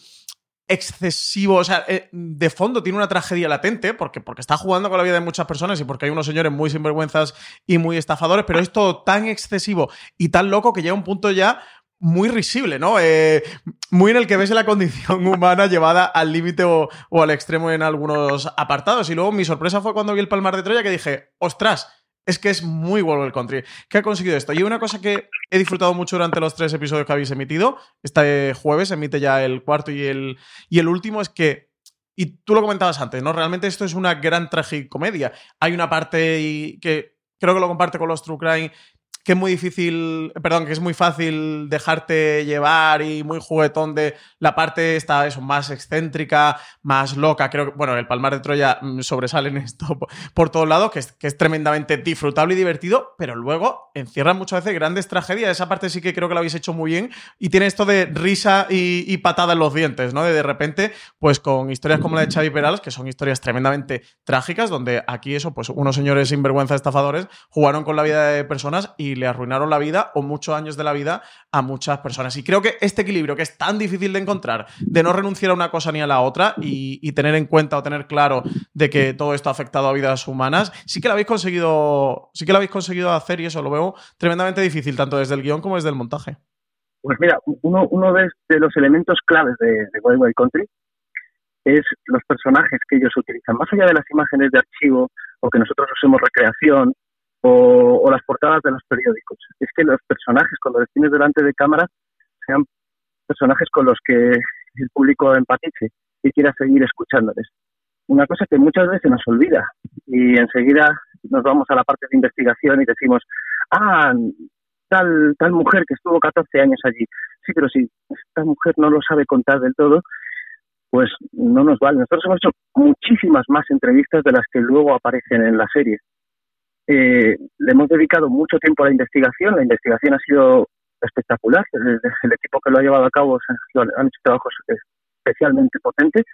excesivo, o sea, eh, de fondo tiene una tragedia latente, porque, porque está jugando con la vida de muchas personas y porque hay unos señores muy sinvergüenzas y muy estafadores, pero es todo tan excesivo y tan loco que llega a un punto ya muy risible, ¿no? Eh, muy en el que ves la condición humana llevada al límite o, o, al extremo en algunos apartados. Y luego mi sorpresa fue cuando vi el Palmar de Troya que dije, ostras, es que es muy el country. ¿Qué ha conseguido esto? Y una cosa que he disfrutado mucho durante los tres episodios que habéis emitido, este jueves emite ya el cuarto y el, y el último, es que y tú lo comentabas antes, ¿no? Realmente esto es una gran tragicomedia. Hay una parte que creo que lo comparte con los True Crime que es muy difícil, perdón, que es muy fácil dejarte llevar y muy juguetón de la parte esta, eso, más excéntrica, más loca. Creo que, bueno, el Palmar de Troya mm, sobresale en esto por, todos lados, que es, que es tremendamente disfrutable y divertido, pero luego encierra muchas veces grandes tragedias. Esa parte sí que creo que lo habéis hecho muy bien y tiene esto de risa y, patada en los dientes, ¿no? De de repente, pues con historias como la de Xavi Perales, que son historias tremendamente trágicas, donde aquí eso, pues unos señores sinvergüenza estafadores jugaron con la vida de personas y le arruinaron la vida o muchos años de la vida a muchas personas. Y creo que este equilibrio que es tan difícil de encontrar, de no renunciar a una cosa ni a la otra y, tener en cuenta o tener claro de que todo esto ha afectado a vidas humanas, sí que lo habéis conseguido, sí que lo habéis conseguido hacer y eso lo veo tremendamente difícil, tanto desde el guion como desde el montaje. Pues mira, uno, uno de, los elementos claves de, de Wild Wild Country es los personajes que ellos utilizan. Más allá de las imágenes de archivo o que nosotros usemos recreación o, las portadas de los periódicos. Es que los personajes, cuando los delante de cámara, sean personajes con los que el público empatice y quiera seguir escuchándoles. Una cosa que muchas veces nos olvida y enseguida nos vamos a la parte de investigación y decimos, ah, tal, tal mujer que estuvo 14 años allí. Sí, pero si esta mujer no lo sabe contar del todo, pues no nos vale. Nosotros hemos hecho muchísimas más entrevistas de las que luego aparecen en la serie. Eh, le hemos dedicado mucho tiempo a la investigación. La investigación ha sido espectacular. El, equipo que lo ha llevado a cabo han hecho trabajos especialmente potentes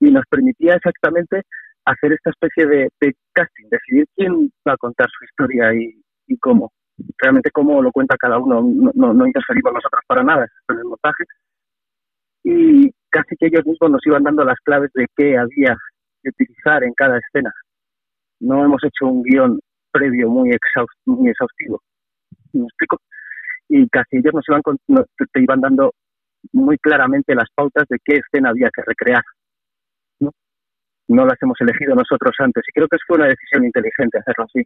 y nos permitía exactamente hacer esta especie de, casting, decidir quién va a contar su historia y, cómo. Realmente cómo lo cuenta cada uno, no, no, interferimos nosotros para nada en el montaje. Y casi que ellos mismos nos iban dando las claves de qué había que utilizar en cada escena. No hemos hecho un guion previo muy, muy exhaustivo. ¿Me explico? Y casi ellos nos iban, te iban dando muy claramente las pautas de qué escena había que recrear. ¿no? no las hemos elegido nosotros antes y creo que fue una decisión inteligente hacerlo así.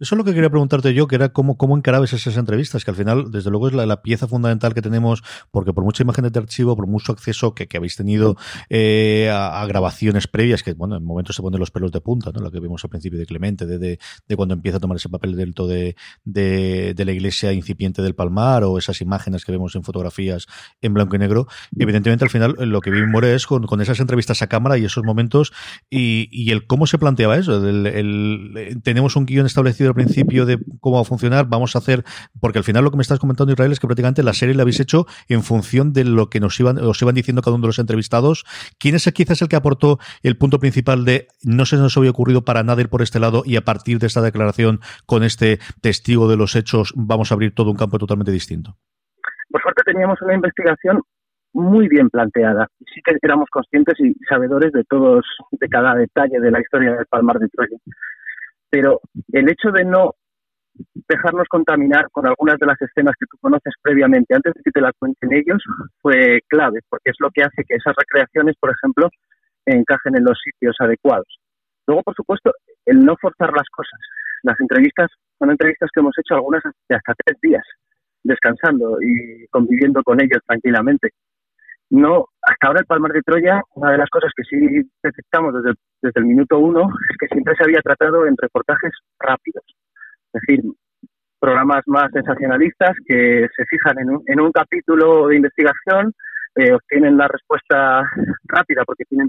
Eso es lo que quería preguntarte yo, que era cómo, cómo encarabas esas entrevistas, que al final, desde luego, es la, pieza fundamental que tenemos, porque por mucha imagen de archivo, por mucho acceso que, habéis tenido eh, a, grabaciones previas, que bueno, en momentos se ponen los pelos de punta, ¿no? Lo que vimos al principio de Clemente, de, de, cuando empieza a tomar ese papel delto de, de, la iglesia incipiente del Palmar, o esas imágenes que vemos en fotografías en blanco y negro. Evidentemente, al final, lo que vimos es con, con esas entrevistas a cámara y esos momentos, y, y el cómo se planteaba eso. El, el, tenemos un guion establecido principio de cómo va a funcionar, vamos a hacer, porque al final lo que me estás comentando Israel es que prácticamente la serie la habéis hecho en función de lo que nos iban, os iban diciendo cada uno de los entrevistados. ¿Quién es quizás el que aportó el punto principal de no se nos había ocurrido para nada ir por este lado y a partir de esta declaración con este testigo de los hechos vamos a abrir todo un campo totalmente distinto? Por suerte teníamos una investigación muy bien planteada. Sí que éramos conscientes y sabedores de todos, de cada detalle de la historia del Palmar de Troya. Pero el hecho de no dejarnos contaminar con algunas de las escenas que tú conoces previamente, antes de que te las cuenten ellos, fue clave, porque es lo que hace que esas recreaciones, por ejemplo, encajen en los sitios adecuados. Luego, por supuesto, el no forzar las cosas. Las entrevistas son entrevistas que hemos hecho algunas de hasta tres días, descansando y conviviendo con ellos tranquilamente. No, hasta ahora el Palmar de Troya, una de las cosas que sí detectamos desde, el minuto uno es que siempre se había tratado en reportajes rápidos. Es decir, programas más sensacionalistas que se fijan en un, en un capítulo de investigación, eh, obtienen la respuesta rápida porque tienen...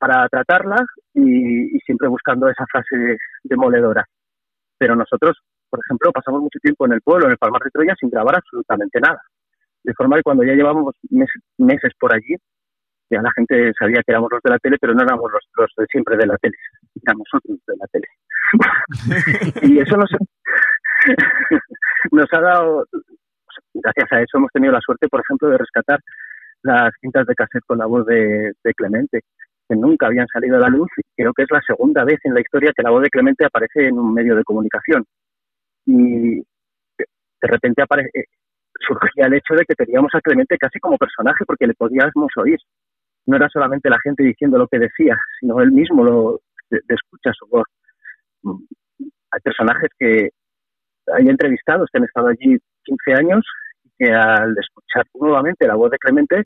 para tratarlas y, siempre buscando esa frase demoledora. Pero nosotros, por ejemplo, pasamos mucho tiempo en el pueblo, en el Palmar de Troya, sin grabar absolutamente nada. De forma que cuando ya llevábamos meses por allí, ya la gente sabía que éramos los de la tele, pero no éramos los, de siempre de la tele, éramos otros de la tele. y eso nos, nos ha dado, gracias a eso hemos tenido la suerte, por ejemplo, de rescatar las cintas de cassette con la voz de Clemente que nunca habían salido a la luz creo que es la segunda vez en la historia que la voz de Clemente aparece en un medio de comunicación. Y de repente aparece, eh, surgía el hecho de que teníamos a Clemente casi como personaje porque le podíamos oír. No era solamente la gente diciendo lo que decía, sino él mismo lo escucha su voz. Hay personajes que hay entrevistados que han estado allí 15 años y que al escuchar nuevamente la voz de Clemente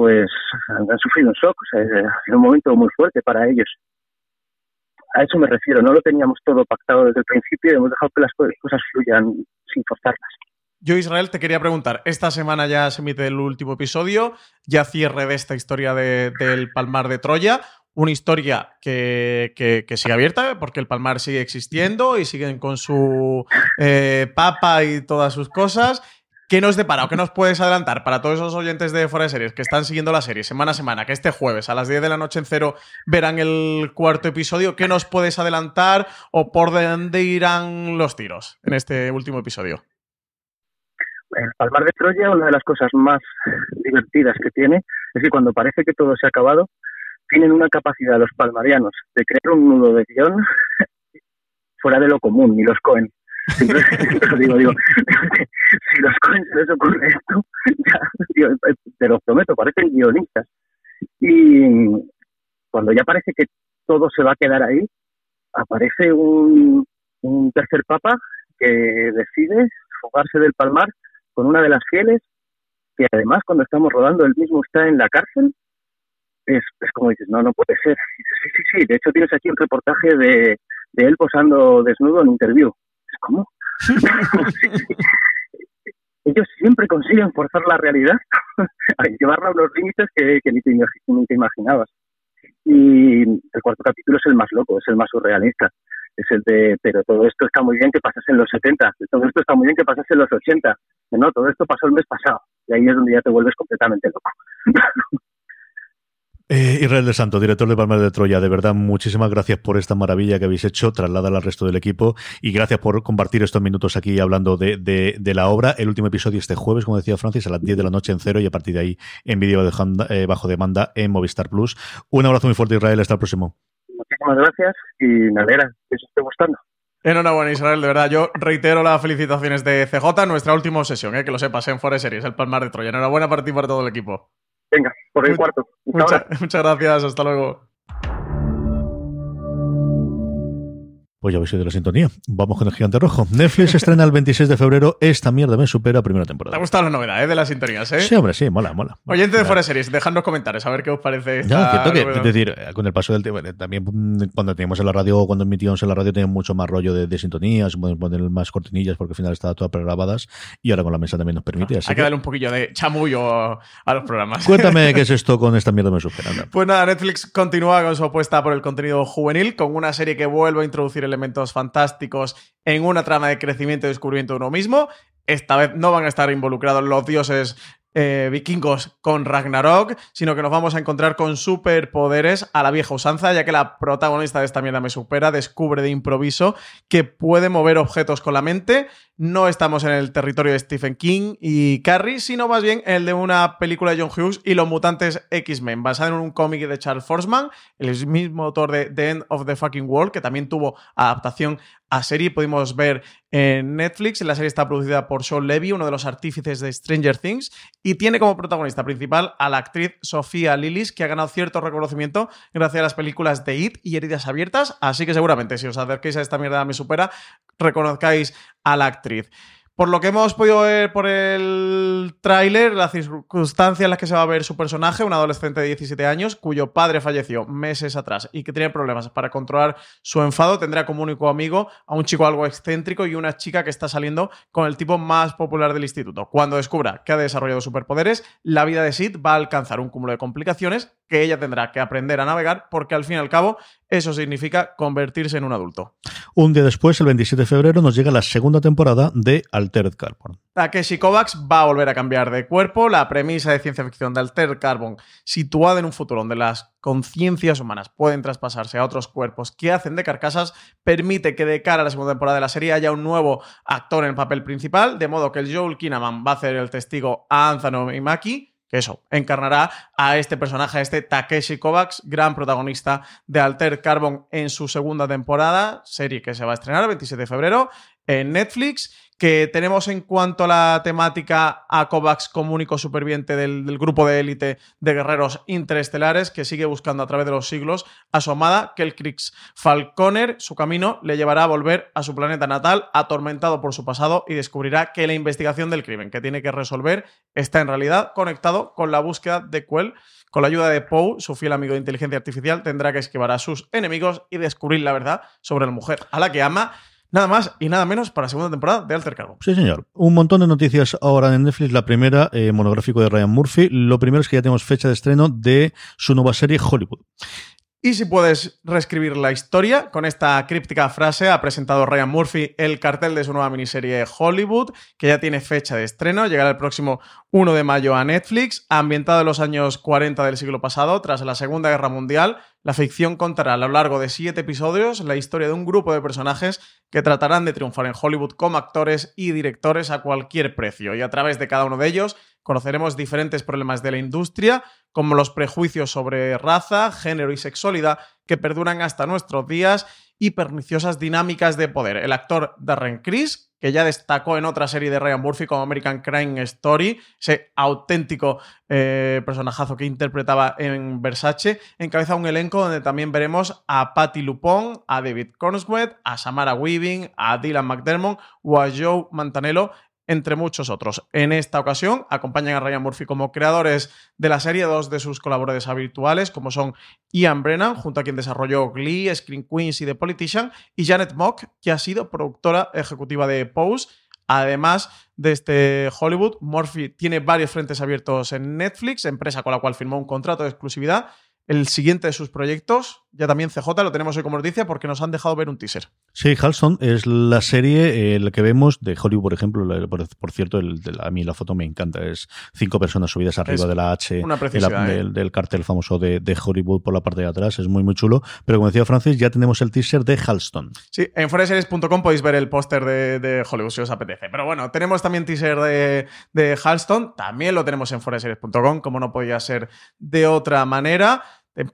pues han sufrido un shock, o sea, ha un momento muy fuerte para ellos. A eso me refiero, no lo teníamos todo pactado desde el principio y hemos dejado que las cosas fluyan sin forzarlas. Yo, Israel, te quería preguntar, esta semana ya se emite el último episodio, ya cierre de esta historia del Palmar de Troya, una historia que, que, sigue abierta porque el Palmar sigue existiendo y siguen con su eh, papa y todas sus cosas ¿Qué nos depara o qué nos puedes adelantar para todos esos oyentes de Fuera de Series que están siguiendo la serie semana a semana, que este jueves a las 10 de la noche en cero verán el cuarto episodio? ¿Qué nos puedes adelantar o por dónde irán los tiros en este último episodio? El Palmar de Troya, una de las cosas más divertidas que tiene es que cuando parece que todo se ha acabado, tienen una capacidad los palmarianos de crear un nudo de guion fuera de lo común, ni los Cohen. Digo, digo, si los coins les ocurre esto, ya, te lo prometo, parecen guionistas. Y cuando ya parece que todo se va a quedar ahí, aparece un, un tercer papa que decide fugarse del palmar con una de las fieles, que además cuando estamos rodando él mismo está en la cárcel. Es, como dices, no, no puede ser. Sí, sí, sí. De hecho, tienes aquí un reportaje de, de él posando desnudo en interview. ¿Cómo? Ellos siempre consiguen forzar la realidad, a llevarla a unos límites que, ni, te, ni te imaginabas. Y el cuarto capítulo es el más loco, es el más surrealista. Es el de, pero todo esto está muy bien que pasase en los 70, todo esto está muy bien que pasase en los 80. No, todo esto pasó el mes pasado. Y ahí es donde ya te vuelves completamente loco. Eh, Israel de Santo, director de Palmas de Troya, de verdad, muchísimas gracias por esta maravilla que habéis hecho, traslada al resto del equipo y gracias por compartir estos minutos aquí hablando de, de, la obra. El último episodio este jueves, como decía Francis, a las 10 de la noche en cero y a partir de ahí en vídeo de, eh, bajo demanda en Movistar Plus. Un abrazo muy fuerte, Israel. Hasta el próximo. Muchísimas gracias y me alegra que os esté gustando. Enhorabuena, Israel, de verdad. Yo reitero las felicitaciones de CJ, nuestra última sesión, eh, que lo sepas, en Forest Series, el Palmar de Troya. Enhorabuena para ti y para todo el equipo. Venga, por el cuarto. muchas gracias, hasta luego. Pues ya habéis oído la sintonía. Vamos con el gigante rojo. Netflix estrena el 26 de febrero. Esta mierda me supera primera temporada. ¿Te ha gustado la novedad eh, de las sintonías? Eh? Sí, hombre, sí, mola, mola. Oyente de Fuera Series, dejadnos comentarios a ver qué os parece. Ya, cierto que, es decir, con el paso del tiempo, eh, también mm, cuando teníamos en la radio, cuando emitíamos en la radio, teníamos mucho más rollo de, sintonías, podemos poner más cortinillas porque al final estaba todas pregrabadas y ahora con la mesa también nos permite. Hay que, darle un poquillo de chamullo a los programas. Cuéntame qué es esto con esta mierda me supera. Pues nada, Netflix continúa con su apuesta por el contenido juvenil, con una serie que vuelve a introducir elementos fantásticos en una trama de crecimiento y descubrimiento de uno mismo. Esta vez no van a estar involucrados los dioses eh, vikingos con Ragnarok, sino que nos vamos a encontrar con superpoderes a la vieja usanza, ya que la protagonista de esta mierda me supera, descubre de improviso que puede mover objetos con la mente. No estamos en el territorio de Stephen King y Carrie, sino más bien en el de una película de John Hughes y los mutantes X-Men, basada en un cómic de Charles Forsman, el mismo autor de The End of the Fucking World, que también tuvo adaptación a serie. Pudimos ver en Netflix. La serie está producida por Sean Levy, uno de los artífices de Stranger Things, y tiene como protagonista principal a la actriz Sofía Lillis, que ha ganado cierto reconocimiento gracias a las películas de It y Heridas Abiertas. Así que seguramente, si os acerquéis a esta mierda me supera, reconozcáis a la actriz. Por lo que hemos podido ver por el tráiler, las circunstancias en las que se va a ver su personaje, un adolescente de 17 años cuyo padre falleció meses atrás y que tiene problemas para controlar su enfado, tendrá como único amigo a un chico algo excéntrico y una chica que está saliendo con el tipo más popular del instituto. Cuando descubra que ha desarrollado superpoderes, la vida de Sid va a alcanzar un cúmulo de complicaciones que ella tendrá que aprender a navegar porque al fin y al cabo eso significa convertirse en un adulto. Un día después, el 27 de febrero, nos llega la segunda temporada de Altered Carbon. Takeshi Kovacs va a volver a cambiar de cuerpo. La premisa de ciencia ficción de Altered Carbon, situada en un futuro donde las conciencias humanas pueden traspasarse a otros cuerpos que hacen de carcasas, permite que de cara a la segunda temporada de la serie haya un nuevo actor en el papel principal, de modo que el Joel Kinnaman va a hacer el testigo a Anthony Maki que eso, encarnará a este personaje, a este Takeshi Kovacs, gran protagonista de Alter Carbon en su segunda temporada, serie que se va a estrenar el 27 de febrero en Netflix que tenemos en cuanto a la temática a Kovacs como único superviviente del, grupo de élite de guerreros interestelares que sigue buscando a través de los siglos a su amada Kelkrix Falconer. Su camino le llevará a volver a su planeta natal, atormentado por su pasado, y descubrirá que la investigación del crimen que tiene que resolver está en realidad conectado con la búsqueda de Quell. Con la ayuda de Poe, su fiel amigo de inteligencia artificial, tendrá que esquivar a sus enemigos y descubrir la verdad sobre la mujer a la que ama Nada más y nada menos para la segunda temporada de Alter Carbon. Sí, señor. Un montón de noticias ahora en Netflix. La primera, eh, monográfico de Ryan Murphy. Lo primero es que ya tenemos fecha de estreno de su nueva serie Hollywood. Y si puedes reescribir la historia, con esta críptica frase ha presentado Ryan Murphy el cartel de su nueva miniserie Hollywood, que ya tiene fecha de estreno, llegará el próximo 1 de mayo a Netflix, ambientado en los años 40 del siglo pasado, tras la Segunda Guerra Mundial. La ficción contará a lo largo de siete episodios la historia de un grupo de personajes que tratarán de triunfar en Hollywood como actores y directores a cualquier precio, y a través de cada uno de ellos conoceremos diferentes problemas de la industria, como los prejuicios sobre raza, género y sexualidad que perduran hasta nuestros días y perniciosas dinámicas de poder. El actor Darren Criss, que ya destacó en otra serie de Ryan Murphy como American Crime Story, ese auténtico eh, personajazo que interpretaba en Versace, encabeza un elenco donde también veremos a Patty Lupon, a David Cornswet, a Samara Weaving, a Dylan McDermott o a Joe Mantanello entre muchos otros. En esta ocasión acompañan a Ryan Murphy como creadores de la serie dos de sus colaboradores habituales, como son Ian Brennan, junto a quien desarrolló Glee, Screen Queens y The Politician, y Janet Mock, que ha sido productora ejecutiva de Pose. Además de este Hollywood, Murphy tiene varios frentes abiertos en Netflix, empresa con la cual firmó un contrato de exclusividad. El siguiente de sus proyectos, ya también CJ, lo tenemos hoy como noticia porque nos han dejado ver un teaser. Sí, Halston es la serie eh, la que vemos de Hollywood, por ejemplo. por, cierto, el, a mí la foto me encanta. Es cinco personas subidas arriba de la H ¿eh? del, cartel famoso de, Hollywood por la parte de atrás. Es muy, muy chulo. Pero como decía Francis, ya tenemos el teaser de Halston. Sí, en foreseries.com podéis ver el póster de, Hollywood si os apetece. Pero bueno, tenemos también teaser de, de Halston. También lo tenemos en foreseries.com, como no podía ser de otra manera.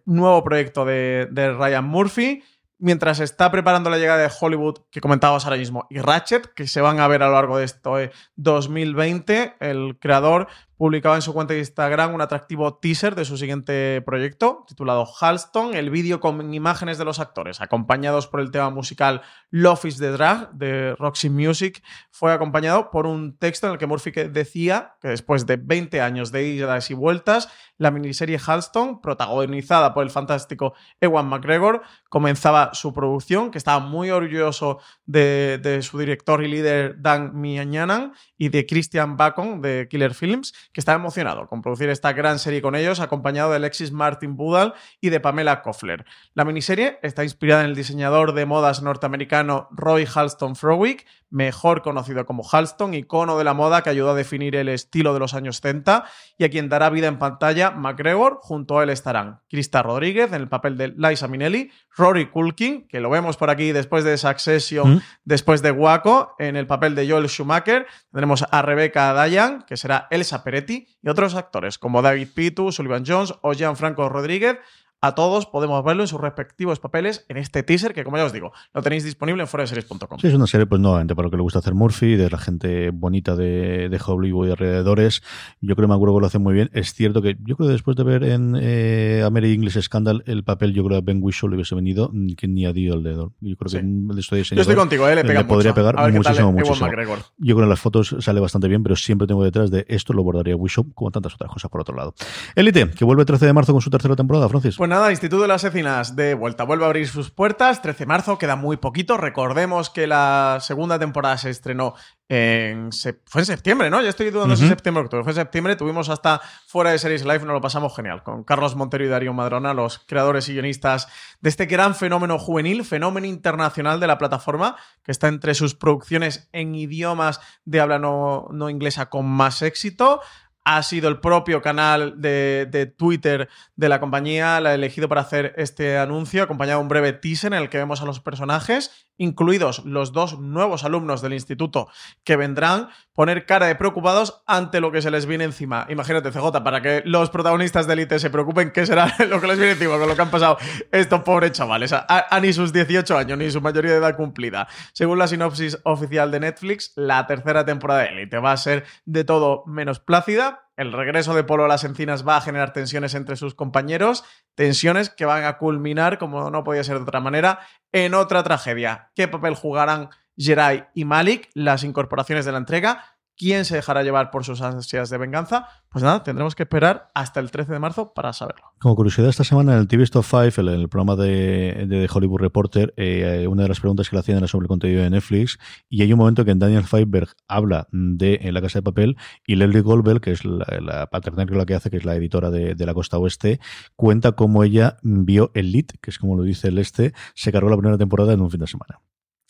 nuevo proyecto de, de Ryan Murphy mientras está preparando la llegada de Hollywood, que comentábamos ahora mismo, y Ratchet, que se van a ver a lo largo de esto 2020, el creador publicaba en su cuenta de Instagram un atractivo teaser de su siguiente proyecto, titulado Halston, el vídeo con imágenes de los actores, acompañados por el tema musical Love is the Drag de Roxy Music, fue acompañado por un texto en el que Murphy decía que después de 20 años de idas y vueltas, la miniserie Halston, protagonizada por el fantástico Ewan McGregor, comenzaba su producción, que estaba muy orgulloso de, su director y líder Dan Miañanan y de Christian Bacon de Killer Films, que está emocionado con producir esta gran serie con ellos, acompañado de Alexis Martin Budal y de Pamela Koffler. La miniserie está inspirada en el diseñador de modas norteamericano Roy Halston Frowick, mejor conocido como Halston, icono de la moda que ayudó a definir el estilo de los años 70 y a quien dará vida en pantalla McGregor. Junto a él estarán Krista Rodríguez en el papel de Liza Minnelli, Rory Culkin, que lo vemos por aquí después de Succession, mm. después de Waco, en el papel de Joel Schumacher. Tendremos a Rebecca Dayan, que será Elsa Peretti, y otros actores como David Pitu, Sullivan Jones o Gianfranco Rodríguez a todos podemos verlo en sus respectivos papeles en este teaser que, como ya os digo, lo tenéis disponible en foreseries.com. Sí, es una serie, pues nuevamente, para lo que le gusta hacer Murphy, de la gente bonita de, de Hollywood y alrededores. Yo creo que que lo hace muy bien. Es cierto que yo creo que después de ver en eh, American English Scandal el papel, yo creo que a Ben Whishaw le hubiese venido que ni a Dio el dedo. Yo creo que estoy Yo estoy contigo, eh, le, pega podría pegar muchísimo, muchísimo. Yo creo que en las fotos sale bastante bien, pero siempre tengo detrás de esto lo bordaría Whishaw, como tantas otras cosas por otro lado. Elite, que vuelve el 13 de marzo con su tercera temporada, Francis. Pues nada, Instituto de las de vuelta. Vuelve a abrir sus puertas. 13 de marzo, queda muy poquito. Recordemos que la segunda temporada se estrenó en. Fue en septiembre, ¿no? Ya estoy dudando si septiembre o octubre. Fue en septiembre. Tuvimos hasta fuera de Series Live, nos lo pasamos genial. Con Carlos Montero y Darío Madrona, los creadores y guionistas de este gran fenómeno juvenil, fenómeno internacional de la plataforma, que está entre sus producciones en idiomas de habla no, no inglesa con más éxito ha sido el propio canal de, Twitter de la compañía la elegido para hacer este anuncio, acompañado de un breve teaser en el que vemos a los personajes, incluidos los dos nuevos alumnos del instituto que vendrán, poner cara de preocupados ante lo que se les viene encima. Imagínate, CJ, para que los protagonistas de Elite se preocupen, ¿qué será lo que les viene encima con lo que han pasado estos pobres chavales? A, a, ni sus 18 años, ni su mayoría de edad cumplida. Según la sinopsis oficial de Netflix, la tercera temporada de Elite va a ser de todo menos plácida el regreso de Polo a las encinas va a generar tensiones entre sus compañeros, tensiones que van a culminar, como no podía ser de otra manera, en otra tragedia. ¿Qué papel jugarán Jerai y Malik, las incorporaciones de la entrega? Quién se dejará llevar por sus ansias de venganza, pues nada, tendremos que esperar hasta el 13 de marzo para saberlo. Como curiosidad, esta semana en el TV Stop 5, en el programa de, Hollywood Reporter, eh, una de las preguntas que le hacían era sobre el contenido de Netflix, y hay un momento que Daniel Feinberg habla de en La Casa de Papel, y Leslie Goldberg, que es la, la la que hace, que es la editora de, la Costa Oeste, cuenta cómo ella vio el lead, que es como lo dice el este, se cargó la primera temporada en un fin de semana.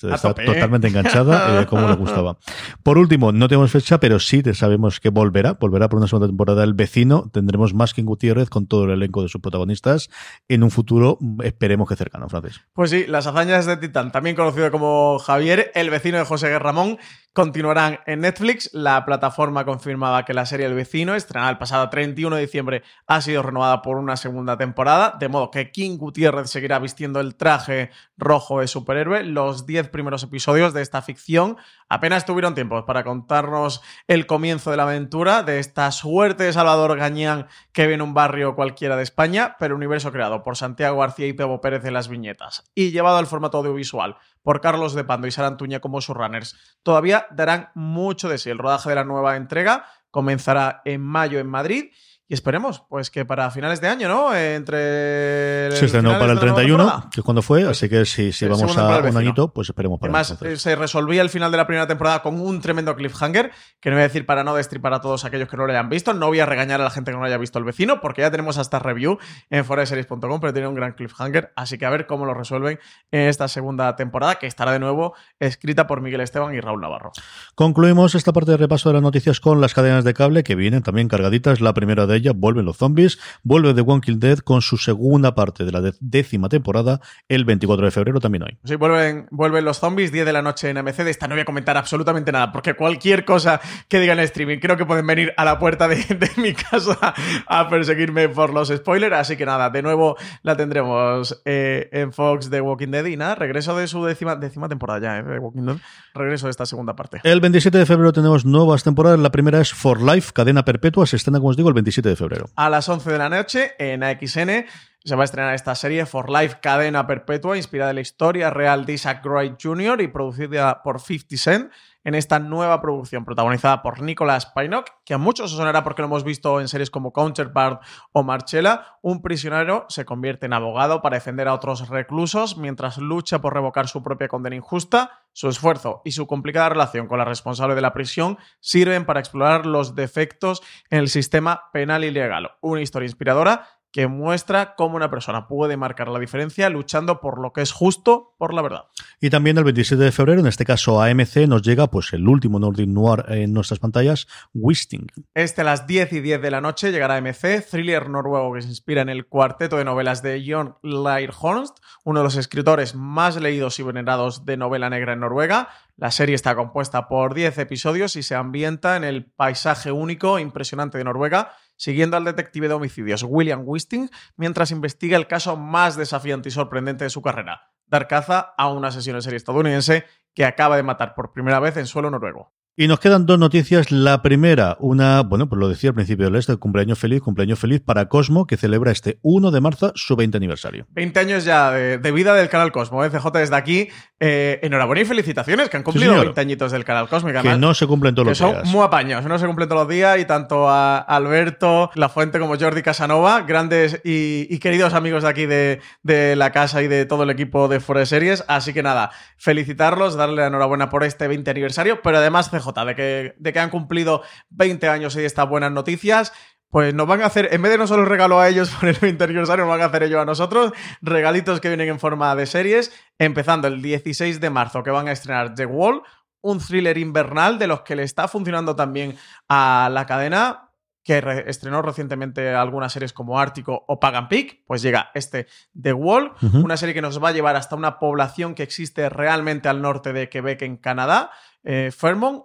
Está totalmente enganchada, eh, como le gustaba. Por último, no tenemos fecha, pero sí sabemos que volverá. Volverá por una segunda temporada El Vecino. Tendremos más que Gutiérrez con todo el elenco de sus protagonistas en un futuro, esperemos que cercano, Francis. Pues sí, Las hazañas de Titán, también conocido como Javier, el vecino de José Guerramón, continuarán en Netflix. La plataforma confirmaba que la serie El Vecino, estrenada el pasado 31 de diciembre, ha sido renovada por una segunda temporada, de modo que King Gutiérrez seguirá vistiendo el traje rojo de superhéroe. Los 10 primeros episodios de esta ficción apenas tuvieron tiempo para contarnos el comienzo de la aventura de esta suerte de Salvador Gañán que viene un barrio cualquiera de España, pero universo creado por Santiago García y Pebo Pérez en las viñetas y llevado al formato audiovisual por Carlos de Pando y Sara Antuña como runners. Todavía darán mucho de sí. El rodaje de la nueva entrega comenzará en mayo en Madrid y esperemos, pues que para finales de año, ¿no? Entre. Se estrenó para el 31, que es cuando fue, así que si, si vamos a un añito, pues esperemos para Además, se resolvía el final de la primera temporada con un tremendo cliffhanger, que no voy a decir para no destripar a todos aquellos que no lo hayan visto, no voy a regañar a la gente que no lo haya visto el vecino, porque ya tenemos hasta review en foreseries.com, pero tiene un gran cliffhanger, así que a ver cómo lo resuelven en esta segunda temporada, que estará de nuevo escrita por Miguel Esteban y Raúl Navarro. Concluimos esta parte de repaso de las noticias con las cadenas de cable que vienen también cargaditas. La primera de ellas, vuelven los zombies, vuelve The Walking Dead con su segunda parte de la décima temporada el 24 de febrero también hoy. Sí, vuelven, vuelven los zombies, 10 de la noche en AMC. De esta no voy a comentar absolutamente nada, porque cualquier cosa que digan en streaming, creo que pueden venir a la puerta de, mi casa a perseguirme por los spoilers. Así que nada, de nuevo la tendremos eh, en Fox de Walking Dead y nada, regreso de su décima, décima temporada ya, eh, de Walking Dead. Regreso de esta segunda parte. El 27 de febrero tenemos nuevas temporadas. La primera es For Life, cadena perpetua. Se estrena, como os digo, el 27 de febrero. A las 11 de la noche en AXN se va a estrenar esta serie For Life Cadena Perpetua, inspirada en la historia real de Isaac Wright Jr. y producida por 50 Cent en esta nueva producción protagonizada por Nicolas Pinnock, que a muchos os sonará porque lo hemos visto en series como Counterpart o Marchella. Un prisionero se convierte en abogado para defender a otros reclusos mientras lucha por revocar su propia condena injusta. Su esfuerzo y su complicada relación con la responsable de la prisión sirven para explorar los defectos en el sistema penal y legal. Una historia inspiradora que muestra cómo una persona puede marcar la diferencia luchando por lo que es justo, por la verdad. Y también el 27 de febrero, en este caso AMC, nos llega pues el último Nordic Noir en nuestras pantallas, Wisting. Este a las 10 y 10 de la noche llegará a AMC, thriller noruego que se inspira en el cuarteto de novelas de Jon Lair Hornst, uno de los escritores más leídos y venerados de novela negra en Noruega. La serie está compuesta por 10 episodios y se ambienta en el paisaje único e impresionante de Noruega siguiendo al detective de homicidios William Wisting mientras investiga el caso más desafiante y sorprendente de su carrera, dar caza a un asesino en serie estadounidense que acaba de matar por primera vez en suelo noruego. Y nos quedan dos noticias. La primera, una, bueno, pues lo decía al principio del este, cumpleaños feliz, cumpleaños feliz para Cosmo, que celebra este 1 de marzo su 20 aniversario. 20 años ya de, vida del canal Cosmo, ¿eh? CJ desde aquí. Eh, enhorabuena y felicitaciones, que han cumplido 20 añitos del canal Cosmo. Que, no se cumplen todos los días. Son muy apaños, no se cumplen todos los días y tanto a Alberto, La Fuente como Jordi Casanova, grandes y, queridos amigos de aquí de, de, la casa y de todo el equipo de Fuera de Series. Así que nada, felicitarlos, darle la enhorabuena por este 20 aniversario, pero además CJ, de que de que han cumplido 20 años y estas buenas noticias, pues nos van a hacer, en vez de no solo regalo a ellos por el 20 aniversario, nos van a hacer ellos a nosotros, regalitos que vienen en forma de series, empezando el 16 de marzo que van a estrenar The Wall, un thriller invernal de los que le está funcionando también a la cadena, que estrenó recientemente algunas series como Ártico o Pagan Peak, pues llega este The Wall, una serie que nos va a llevar hasta una población que existe realmente al norte de Quebec en Canadá, eh,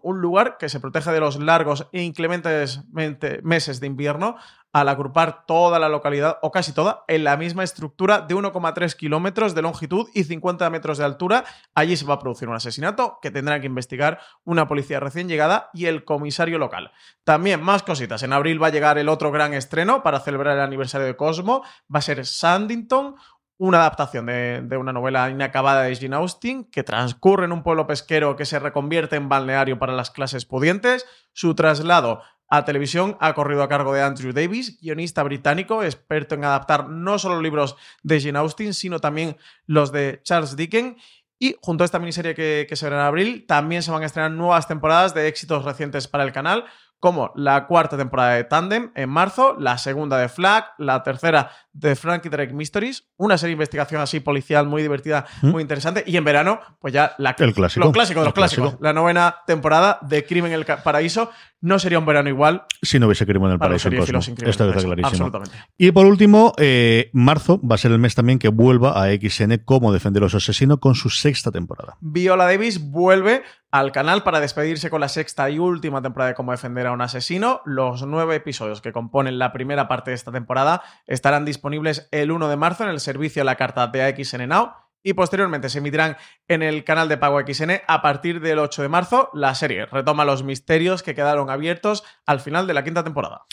un lugar que se protege de los largos e inclementes meses de invierno al agrupar toda la localidad, o casi toda, en la misma estructura de 1,3 kilómetros de longitud y 50 metros de altura. Allí se va a producir un asesinato que tendrá que investigar una policía recién llegada y el comisario local. También más cositas. En abril va a llegar el otro gran estreno para celebrar el aniversario de Cosmo. Va a ser Sandington, una adaptación de, una novela inacabada de Jane Austen que transcurre en un pueblo pesquero que se reconvierte en balneario para las clases pudientes. Su traslado a televisión ha corrido a cargo de Andrew Davis, guionista británico, experto en adaptar no solo libros de Jane Austen, sino también los de Charles Dickens. Y junto a esta miniserie que, que se verá en abril, también se van a estrenar nuevas temporadas de éxitos recientes para el canal, como la cuarta temporada de Tandem en marzo, la segunda de Flag, la tercera de Frankie Drake Mysteries, una serie de investigación así policial muy divertida, ¿Mm? muy interesante, y en verano, pues ya la, el clásico, lo clásico de los clásicos, la novena temporada de Crimen en el Paraíso, no sería un verano igual. Si no hubiese Crimen en el Paraíso en Cosmo. Esta vez clarísimo. Absolutamente. Y por último, eh, marzo va a ser el mes también que vuelva a XN como Defender a los Asesinos con su sexta temporada. Viola Davis vuelve al canal para despedirse con la sexta y última temporada de Cómo defender a un asesino. Los nueve episodios que componen la primera parte de esta temporada estarán disponibles el 1 de marzo en el servicio de la carta de AXN Now y posteriormente se emitirán en el canal de pago XN a partir del 8 de marzo. La serie retoma los misterios que quedaron abiertos al final de la quinta temporada.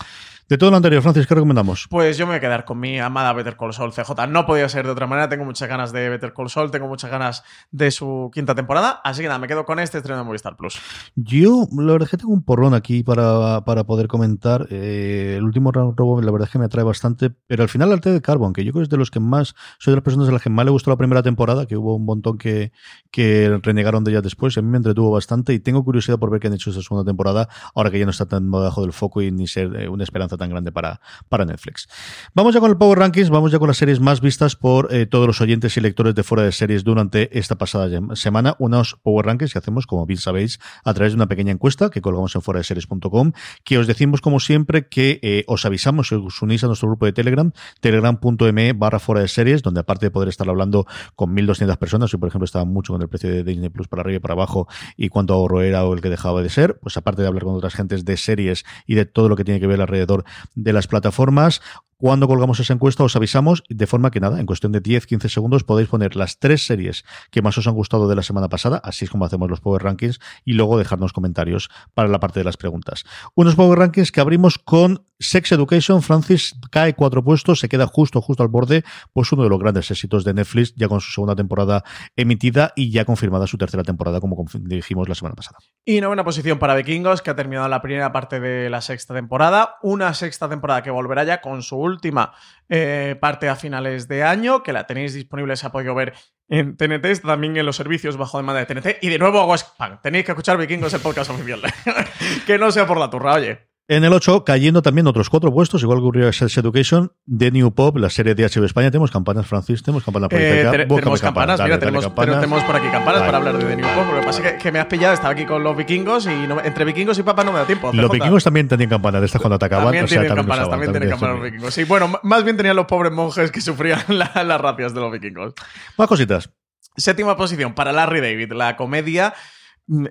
De todo lo anterior, Francis, ¿qué recomendamos? Pues yo me voy a quedar con mi amada Better Call Saul CJ. No podía ser de otra manera. Tengo muchas ganas de Better Call Saul, tengo muchas ganas de su quinta temporada. Así que nada, me quedo con este estreno de Movistar Plus. Yo, la verdad es que tengo un porrón aquí para, para poder comentar. Eh, el último robo, la verdad es que me atrae bastante. Pero al final, Arte de Carbon, que yo creo que es de los que más, soy de las personas a las que más le gustó la primera temporada, que hubo un montón que, que renegaron de ella después. Y a mí me entretuvo bastante y tengo curiosidad por ver qué han hecho esta segunda temporada, ahora que ya no está tan bajo del foco y ni ser eh, una esperanza tan grande para, para Netflix. Vamos ya con el Power Rankings, vamos ya con las series más vistas por eh, todos los oyentes y lectores de fuera de series durante esta pasada semana. Unos Power Rankings que hacemos, como bien sabéis, a través de una pequeña encuesta que colgamos en fuera de series.com, que os decimos como siempre que eh, os avisamos os unís a nuestro grupo de Telegram, telegram.me barra fuera de series, donde aparte de poder estar hablando con 1.200 personas, yo por ejemplo estaba mucho con el precio de Disney Plus para arriba y para abajo y cuánto ahorro era o el que dejaba de ser, pues aparte de hablar con otras gentes de series y de todo lo que tiene que ver alrededor de las plataformas, cuando colgamos esa encuesta os avisamos de forma que nada, en cuestión de 10-15 segundos podéis poner las tres series que más os han gustado de la semana pasada, así es como hacemos los Power Rankings, y luego dejarnos comentarios para la parte de las preguntas. Unos Power Rankings que abrimos con Sex Education, Francis cae cuatro puestos, se queda justo, justo al borde, pues uno de los grandes éxitos de Netflix, ya con su segunda temporada emitida y ya confirmada su tercera temporada, como dijimos la semana pasada. Y novena posición para Vikingos, que ha terminado la primera parte de la sexta temporada, una sexta temporada que volverá ya con su última eh, parte a finales de año, que la tenéis disponible, se ha podido ver en TNT, también en los servicios bajo demanda de TNT. Y de nuevo hago spam. Tenéis que escuchar Vikingos, el podcast oficial. que no sea por la turra, oye. En el 8, cayendo también otros cuatro puestos, igual que ocurrió Sex Education, The New Pop, la serie de HBO España. Tenemos campanas, Francis, tenemos campanas por eh, Tenemos campanas, mira, tenemos, tenemos, por aquí campanas para hablar de The New Pop. Lo que pasa es que, me has pillado, estaba aquí con los vikingos y entre vikingos y papas no me da tiempo. Los vikingos también tenían campanas, de estas cuando atacaban. También tienen campanas, también, tienen campanas los vikingos. Sí, bueno, más bien tenían los pobres monjes que sufrían las rapias de los vikingos. Más cositas. Séptima posición para Larry David, la comedia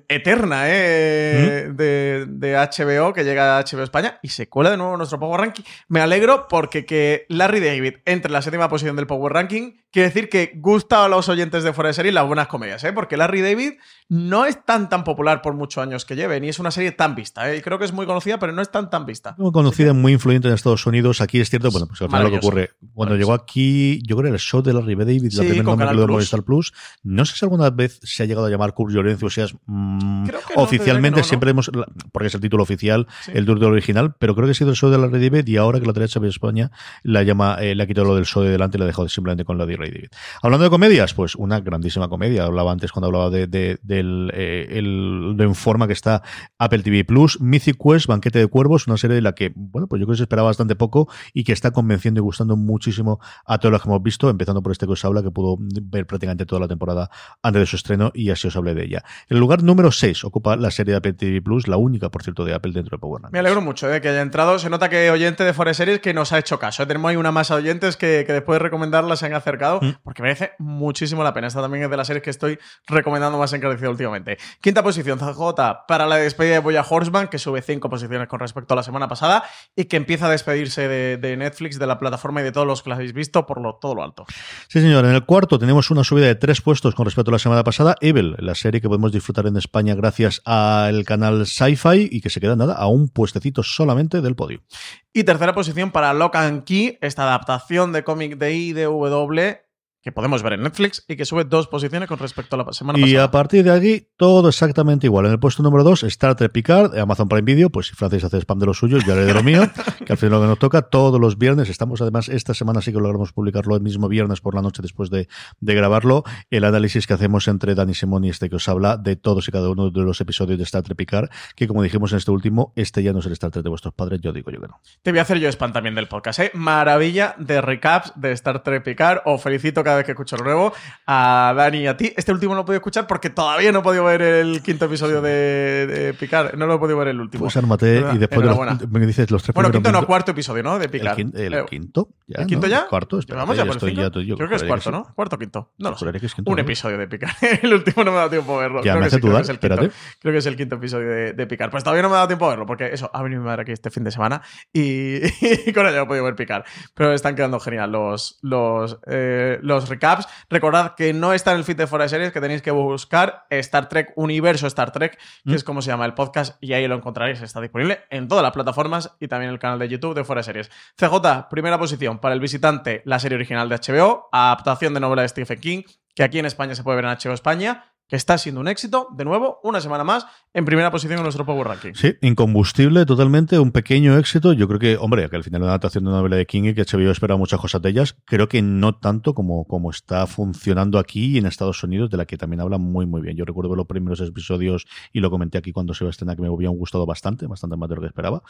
eterna ¿eh? de, de, HBO que llega a HBO España y se cuela de nuevo nuestro Power Ranking. Me alegro porque que Larry David entre en la séptima posición del Power Ranking quiere decir que gusta a los oyentes de fuera de serie las buenas comedias, ¿eh? porque Larry David no es tan tan popular por muchos años que lleve, ni es una serie tan vista. ¿eh? Y creo que es muy conocida, pero no es tan tan vista. Muy conocida, muy influyente en Estados Unidos. Aquí es cierto, bueno, pues al final lo que ocurre. Cuando llegó aquí, yo creo que el show de Larry David, la primera nombre de Movistar Plus, no sé si alguna vez se ha llegado a llamar Curb Llorencio, o sea, mm, oficialmente siempre hemos, porque es el título oficial, el duro original, pero creo que ha sido el show de Larry David y ahora que la derecha de España la llama, eh, le ha quitado lo del show de delante y la ha dejado simplemente con la de Larry David. Hablando de comedias, pues una grandísima comedia. Hablaba antes cuando hablaba de, del eh, el, de forma que está Apple TV Plus, Mythic Quest, Banquete de Cuervos, una serie de la que, bueno, pues yo creo que se esperaba bastante poco y que está convenciendo y gustando muchísimo a todos los que hemos visto, empezando por este que os habla, que pudo ver prácticamente toda la temporada antes de su estreno y así os hablé de ella. El lugar número 6 ocupa la serie de Apple TV Plus, la única, por cierto, de Apple dentro de Power Me alegro mucho de eh, que haya entrado. Se nota que oyente de Forest Series que nos ha hecho caso. Tenemos ahí una masa de oyentes que, que después de recomendarla se han acercado mm. porque merece muchísimo la pena. Esta también es de las series que estoy recomendando más encarecido últimamente. Quinta posición, CJ, para la despedida de Boya Horseman, que sube cinco posiciones con respecto a la semana pasada y que empieza a despedirse de, Netflix, de la plataforma y de todos los que la habéis visto por lo, todo lo alto. Sí, señor. En el cuarto tenemos una subida de tres puestos con respecto a la semana pasada. Evil, la serie que podemos disfrutar en España gracias al canal Sci-Fi y que se queda nada a un puestecito solamente del podio. Y tercera posición para Lock and Key, esta adaptación de cómic de IDW que podemos ver en Netflix y que sube dos posiciones con respecto a la semana pasada. Y a partir de aquí, todo exactamente igual. En el puesto número 2, Star Trek Picard, Amazon Prime Video, pues si Francis hace spam de los suyos, yo haré de lo mío, que al final lo que nos toca todos los viernes. Estamos además, esta semana sí que logramos publicarlo el mismo viernes por la noche después de, de grabarlo. El análisis que hacemos entre Dani Simón y este que os habla de todos y cada uno de los episodios de Star Trek Picard, que como dijimos en este último, este ya no es el Star Trek de vuestros padres, yo digo yo que no. Te voy a hacer yo spam también del podcast, ¿eh? Maravilla de recaps de Star Trek Picard. Os felicito cada vez que escucho el nuevo a Dani y a ti. Este último no lo he podido escuchar porque todavía no he podido ver el quinto episodio de, de Picar. No lo he podido ver el último. Pues armate y después de los, me dices los tres Bueno, quinto no, cuarto episodio, ¿no? De Picar. El, el quinto. Ya, ¿El quinto ya? Cuarto, Vamos ya, por estoy ya yo Creo que es cuarto, ¿no? Cuarto o quinto. No lo sé. Un episodio de Picar. el último no me ha dado tiempo a verlo. Ya, creo, me el quinto, creo que es el quinto episodio de, de Picar. Pues todavía no me ha dado tiempo a verlo porque eso, ha venido mi madre aquí este fin de semana y, con ella no he podido ver Picar. Pero están quedando genial los, los, eh, los recaps. Recordad que no está en el feed de Fuera de Series, que tenéis que buscar Star Trek Universo Star Trek, que es como se llama el podcast, y ahí lo encontraréis. Está disponible en todas las plataformas y también en el canal de YouTube de Fuera de Series. CJ, primera posición para el visitante, la serie original de HBO, adaptación de novela de Stephen King, que aquí en España se puede ver en HBO España que está siendo un éxito, de nuevo, una semana más, en primera posición en nuestro Power Ranking. Sí, incombustible, totalmente, un pequeño éxito. Yo creo que, hombre, que al final una adaptación de una novela de King y que HBO espera muchas cosas de ellas, creo que no tanto como, como está funcionando aquí y en Estados Unidos, de la que también habla muy, muy bien. Yo recuerdo los primeros episodios y lo comenté aquí cuando se iba a estrenar que me habían gustado bastante, bastante más de lo que esperaba.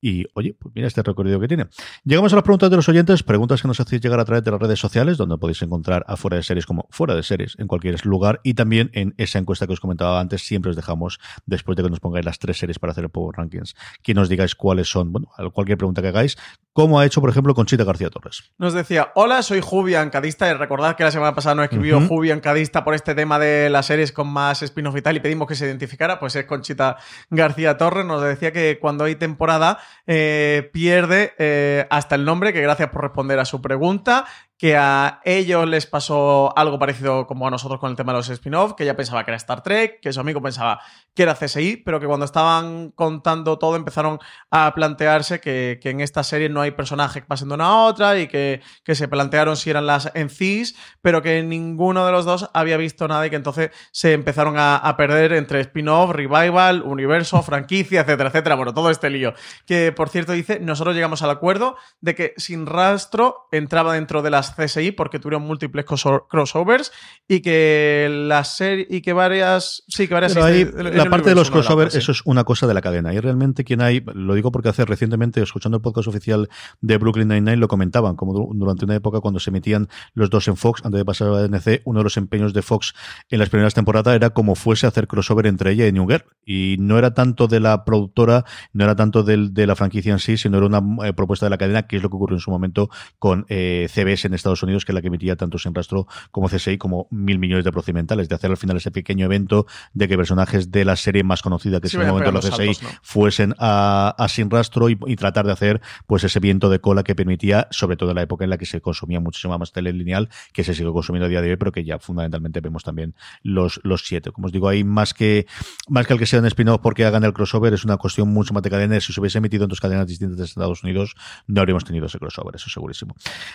Y, oye, pues mira este recorrido que tiene. Llegamos a las preguntas de los oyentes, preguntas que nos hacéis llegar a través de las redes sociales, donde podéis encontrar a Fuera de Series como Fuera de Series en cualquier lugar y también en esa encuesta que os comentaba antes, siempre os dejamos, después de que nos pongáis las tres series para hacer el Power Rankings, que nos digáis cuáles son, bueno, cualquier pregunta que hagáis, como ha hecho, por ejemplo, Conchita García Torres. Nos decía, hola, soy Jubian Cadista, y recordad que la semana pasada nos escribió uh Jubian Cadista por este tema de las series con más spin-off y tal, y pedimos que se identificara, pues es Conchita García Torres, nos decía que cuando hay temporada eh, pierde eh, hasta el nombre, que gracias por responder a su pregunta, que a ellos les pasó algo parecido como a nosotros con el tema de los spin-off, que ella pensaba que era Star Trek, que su amigo pensaba que era CSI, pero que cuando estaban contando todo empezaron a plantearse que, en esta serie no hay personajes que pasen de una a otra y que, se plantearon si eran las en CIS, pero que ninguno de los dos había visto nada y que entonces se empezaron a perder entre spin-off, revival, universo, franquicia, etcétera, etcétera. Bueno, todo este lío. Que por cierto dice, nosotros llegamos al acuerdo de que sin rastro entraba dentro de las CSI porque tuvieron múltiples crossovers y que la serie y que varias sí que varias la parte de los crossovers eso es una cosa de la cadena. Y realmente quien hay lo digo porque hace recientemente escuchando el podcast oficial de Brooklyn Nine-Nine lo comentaban como durante una época cuando se emitían los dos en Fox antes de pasar a la DNC uno de los empeños de Fox en las primeras temporadas era como fuese hacer crossover entre ella y New Girl. Y no era tanto de la productora no era tanto de la franquicia en sí sino era una eh, propuesta de la cadena que es lo que ocurrió en su momento con eh, CBS en Estados Unidos, que es la que emitía tanto Sin Rastro como CSI, como mil millones de procedimentales, de hacer al final ese pequeño evento de que personajes de la serie más conocida, que es en el momento los CSI, fuesen a, Sin Rastro y, tratar de hacer pues ese viento de cola que permitía, sobre todo en la época en la que se consumía muchísimo más tele lineal, que se sigue consumiendo a día de hoy, pero que ya fundamentalmente vemos también los, los siete. Como os digo, ahí más que, más que el que sean spin-off porque hagan el crossover, es una cuestión mucho más de cadenas. Si se hubiese emitido en dos cadenas distintas de Estados Unidos, no habríamos tenido ese crossover, eso segurísimo.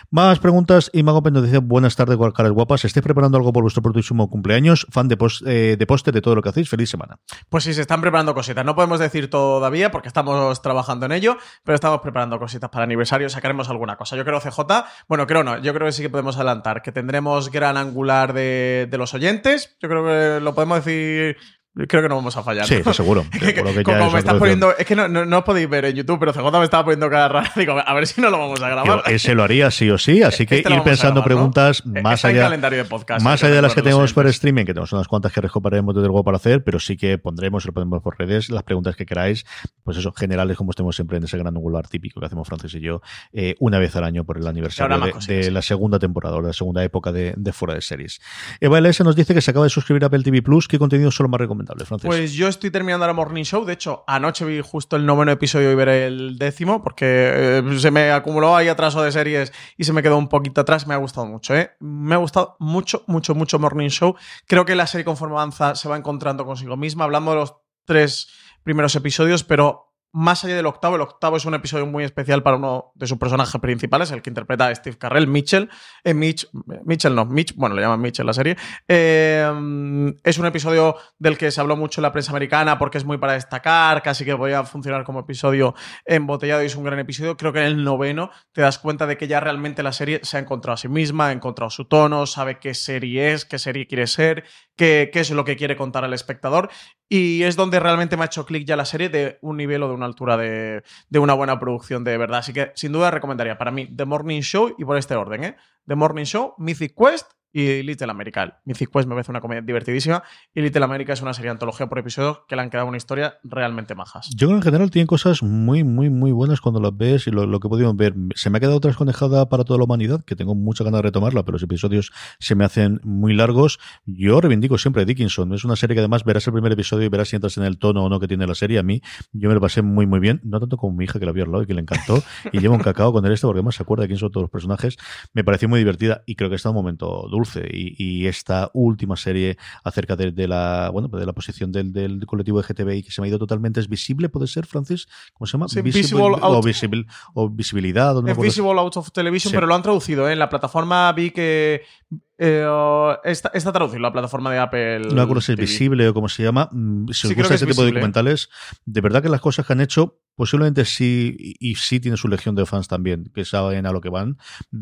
Más preguntas y Mago nos dice buenas tardes, caras guapas. ¿Estáis preparando algo por vuestro próximo cumpleaños? Fan de, post, eh, de de todo lo que hacéis. Feliz semana. Pues sí, se están preparando cositas. No podemos decir todavía porque estamos trabajando en ello, pero estamos preparando cositas para aniversario. Sacaremos alguna cosa. Yo creo CJ, bueno, creo no, yo creo que sí que podemos adelantar que tendremos gran angular de, de los oyentes. Yo creo que lo podemos decir Creo que no vamos a fallar. Sí, seguro. como me estás poniendo. Es que no, no, os podéis ver en YouTube, pero CJ me estaba poniendo cada rato. Digo, a ver si no lo vamos a grabar. ese lo haría sí o sí, así que este ir pensando preguntas e-, más allá. calendario de podcast. Más allá de las que tenemos por streaming, que tenemos unas cuantas que recuperaremos desde luego para hacer, pero sí que pondremos, lo ponemos por redes, las preguntas que queráis, pues eso, generales, como estemos siempre en ese gran angular típico que hacemos Francis y yo, eh, una vez al año por el aniversario de, la segunda temporada o la segunda época de, Fuera de Series. Eva LS nos dice que se acaba de suscribir a Apple TV Plus. ¿Qué contenido son los más Pues yo estoy terminando la Morning Show. De hecho, anoche vi justo el noveno episodio y veré el décimo, porque eh, se me acumuló ahí atraso de series y se me quedó un poquito atrás. Me ha gustado mucho, ¿eh? Me ha gustado mucho, mucho, mucho Morning Show. Creo que la serie conforme avanza se va encontrando consigo misma. Hablando de los tres primeros episodios, pero más allá del octavo, el octavo es un episodio muy especial para uno de sus personajes principales, el que interpreta a Steve Carrell, Mitchell. Eh, Mitch, Mitchell no, Mitch, bueno, le llaman Mitchell la serie. Eh, es un episodio del que se habló mucho en la prensa americana porque es muy para destacar, casi que podía funcionar como episodio embotellado y es un gran episodio. Creo que en el noveno te das cuenta de que ya realmente la serie se ha encontrado a sí misma, ha encontrado su tono, sabe qué serie es, qué serie quiere ser, qué, qué es lo que quiere contar al espectador. Y es donde realmente me ha hecho clic ya la serie de un nivel o de una altura de, una buena producción de verdad. Así que sin duda recomendaría para mí The Morning Show y por este orden, ¿eh? The Morning Show, Mythic Quest y Little America. Mythic Quest me parece una comedia divertidísima y Little America es una serie de antología por episodios que le han quedado una historia realmente majas. Yo en general tiene cosas muy, muy, muy buenas cuando las ves y lo, que he podido ver. Se me ha quedado desconejada para toda la humanidad, que tengo mucha ganas de retomarla, pero los episodios se me hacen muy largos. Yo reivindico siempre Dickinson. Es una serie que además verás el primer episodio y verás si entras en el tono o no que tiene la serie. A mí, yo me lo pasé muy, muy bien. No tanto como mi hija que la vio al lado y que le encantó. y llevo un cacao con el este porque además se acuerda de quién son todos los personajes. Me pareció muy divertida y creo que está un momento dulce. Y, esta última serie acerca de, la bueno de la posición del, del colectivo LGTBI que se me ha ido totalmente es visible, puede ser, Francis, ¿cómo se llama? visible, o, visible, o visibilidad. es Visible Out of Television, pero lo han traducido. ¿eh? En la plataforma vi que eh, está, traducido la plataforma de Apple. No me acuerdo si es visible o cómo se llama. Mm, si os gusta ese tipo de documentales, de verdad que las cosas que han hecho Posiblemente sí, y sí tiene su legión de fans también, que saben a lo que van,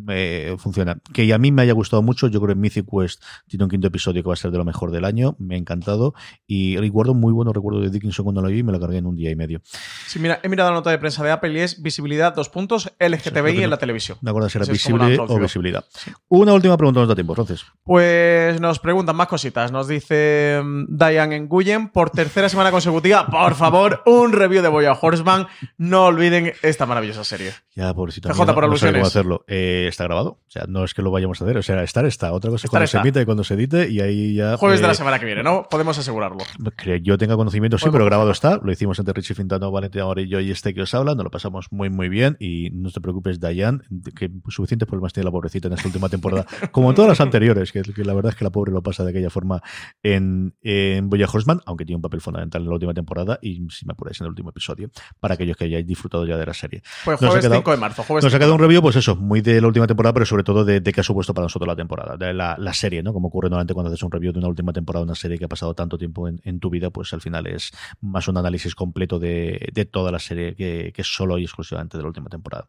eh, funciona. Que a mí me haya gustado mucho, yo creo que Mythic Quest tiene un quinto episodio que va a ser de lo mejor del año, me ha encantado, y recuerdo muy bueno recuerdo de Dickinson cuando lo vi y me lo cargué en un día y medio. Sí, mira, he mirado la nota de prensa de Apple y es visibilidad, dos puntos, LGTBI en la televisión. No acuerdo si era visible o visibilidad. Una última pregunta tiempo, entonces. Pues nos preguntan más cositas, nos dice mm, Diane Nguyen, por tercera semana consecutiva, por favor, un review de Boya Horseman no olviden esta maravillosa serie. Ya, pobrecito. PJ por alusiones. No hacerlo. Eh, está grabado. O sea, no es que lo vayamos a hacer. O sea, estar está. Otra cosa es cuando se emite y cuando se edite y ahí ya. Jueves de la semana que viene, ¿no? Podemos asegurarlo. Que yo tenga conocimiento, sí, pero grabado está. Lo hicimos entre Richie Fintano, Valentina Morillo y este que os habla. Nos lo pasamos muy, muy bien. Y no te preocupes, Diane, que suficientes problemas tiene la pobrecita en esta última temporada, como en todas las anteriores, que, la verdad es que la pobre lo pasa de aquella forma en, en Boya Horseman, aunque tiene un papel fundamental en la última temporada y si me apuráis en el último episodio, para aquellos que hayáis disfrutado ya de la serie. Pues jueves 5 de marzo. nos ha quedado un review, pues eso, muy de la última temporada, pero sobre todo de, qué ha supuesto para nosotros la temporada, de la, serie, ¿no? Como ocurre normalmente cuando haces un review de una última temporada, una serie que ha pasado tanto tiempo en, tu vida, pues al final es más un análisis completo de, toda la serie que, que solo y exclusivamente de la última temporada.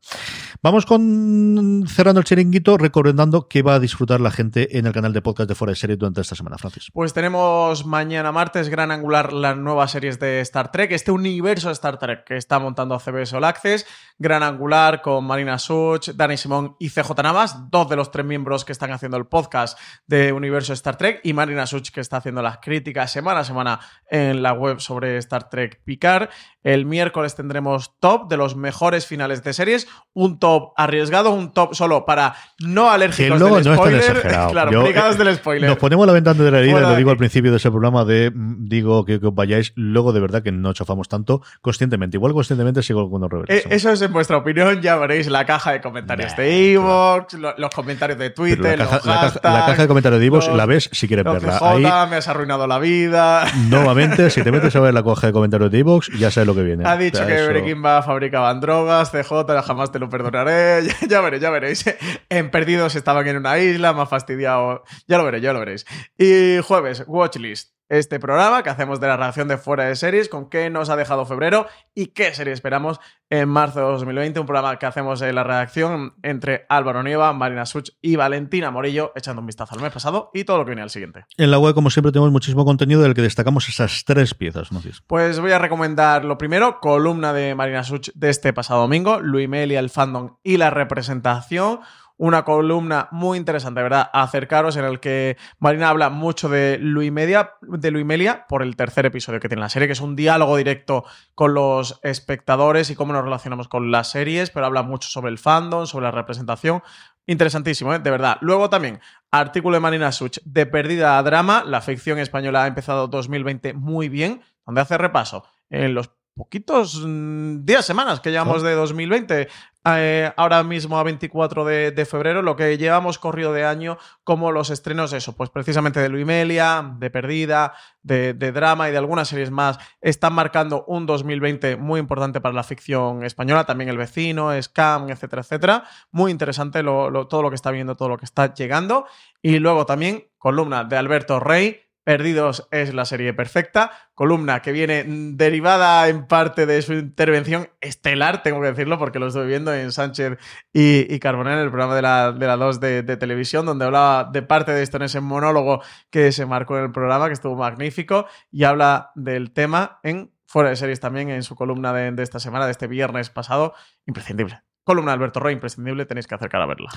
Vamos con cerrando el chiringuito, recordando que va a disfrutar la gente en el canal de podcast de Fuera de Serie durante esta semana, Francis. Pues tenemos mañana martes, gran angular, las nuevas series de Star Trek, este universo de Star Trek que está montando CBS All Access, gran angular con Marina Such, Dani Simón y CJ Navas, dos de los tres miembros que están haciendo el podcast de Universo Star Trek, y Marina Such que está haciendo las críticas semana a semana en la web sobre Star Trek Picard. El miércoles tendremos top de los mejores finales de series, un top arriesgado, un top solo para no alérgicos del no spoiler. claro, del spoiler. Nos ponemos la ventana de la herida, lo digo al principio de ese programa de mm, digo que, os vayáis, luego de verdad que no chafamos tanto conscientemente. Igual conscientemente sigo algunos reveres. Eh, eso es en vuestra opinión, ya veréis la caja de comentarios de Evox, los comentarios de Twitter, la, caja, de comentarios de Evox la ves si quieres verla. Ahí, me has arruinado la vida. Nuevamente, si te metes a ver la caja de comentarios de Evox, ya sabes lo que viene. Ha dicho que Breaking Bad fabricaban drogas, CJ, jamás te lo perdonaré. Ya, veréis, ya veréis. En Perdidos estaban en una isla, más fastidiado. Ya lo veréis, ya lo veréis. Y jueves, Watchlist este programa que hacemos de la reacción de fuera de series, con qué nos ha dejado febrero y qué serie esperamos en marzo de 2020. Un programa que hacemos en la redacción entre Álvaro Nieva, Marina Such y Valentina Morillo, echando un vistazo al mes pasado y todo lo que viene al siguiente. En la web, como siempre, tenemos muchísimo contenido del que destacamos esas tres piezas. ¿no? Pues voy a recomendar lo primero, columna de Marina Such de este pasado domingo, Luimelia, el fandom y la representación una columna muy interesante, ¿verdad? Acercaros en el que Marina habla mucho de Luis de Melia por el tercer episodio que tiene la serie, que es un diálogo directo con los espectadores y cómo nos relacionamos con las series, pero habla mucho sobre el fandom, sobre la representación. Interesantísimo, ¿eh? de verdad. Luego también, artículo de Marina Such de Perdida a Drama. La ficción española ha empezado 2020 muy bien, donde hace repaso en los poquitos mm, días, semanas que llevamos de 2020. Eh, ahora mismo a 24 de, febrero, lo que llevamos corrido de año como los estrenos, eso, pues precisamente de Luimelia, de Perdida, de, drama y de algunas series más, están marcando un 2020 muy importante para la ficción española, también El Vecino, Scam, etcétera, etcétera. Muy interesante todo lo que está viendo, todo lo que está llegando. Y luego también columna de Alberto Rey, Perdidos es la serie perfecta, columna que viene derivada en parte de su intervención estelar, tengo que decirlo porque lo estoy viendo en Sánchez y, y en el programa de la, de la 2 de, televisión, donde hablaba de parte de esto en ese monólogo que se marcó en el programa, que estuvo magnífico, y habla del tema en fuera de series también, en su columna de, de esta semana, de este viernes pasado, imprescindible columna de Alberto Roy, imprescindible, tenéis que acercar a verla.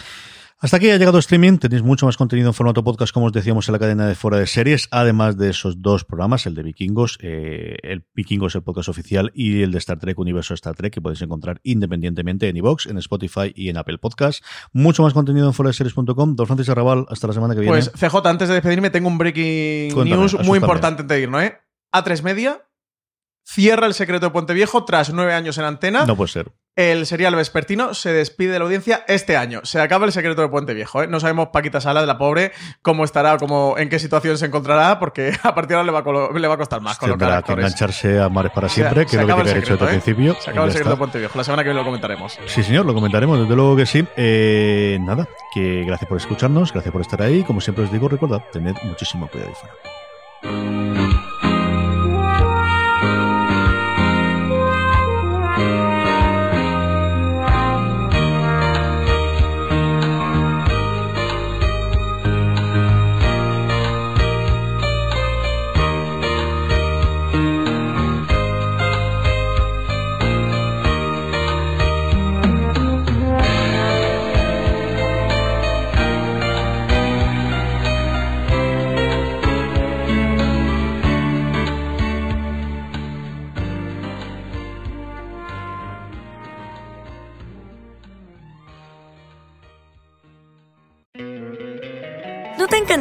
Hasta aquí ha llegado streaming. Tenéis mucho más contenido en formato podcast, como os decíamos, en la cadena de fuera de series, además de esos dos programas, el de Vikingos, eh, el Vikingos, el podcast oficial, y el de Star Trek, Universo Star Trek, que podéis encontrar independientemente en iVoox, en Spotify y en Apple Podcast. Mucho más contenido en fuera de series.com. Don Francis Arrabal, hasta la semana que viene. Pues CJ, antes de despedirme, tengo un breaking Cuéntame, news muy importante de irnos, ¿eh? A3 Media cierra el secreto de Puente Viejo tras nueve años en antena. No puede ser. El serial vespertino se despide de la audiencia este año. Se acaba el secreto de Puente Viejo. ¿eh? No sabemos Paquita Sala de la pobre cómo estará, cómo, en qué situación se encontrará, porque a partir de ahora le va a, colo- le va a costar más colocar que actores. engancharse a Mares para Se- siempre, que se es lo que acaba tiene el que haber hecho desde el ¿eh? principio. Se acaba y el secreto de está. Puente Viejo. La semana que viene lo comentaremos. Sí, señor, lo comentaremos, desde luego que sí. Eh, nada, que gracias por escucharnos, gracias por estar ahí. Como siempre os digo, recordad, tened muchísimo cuidado ahí fuera.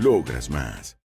Logras más.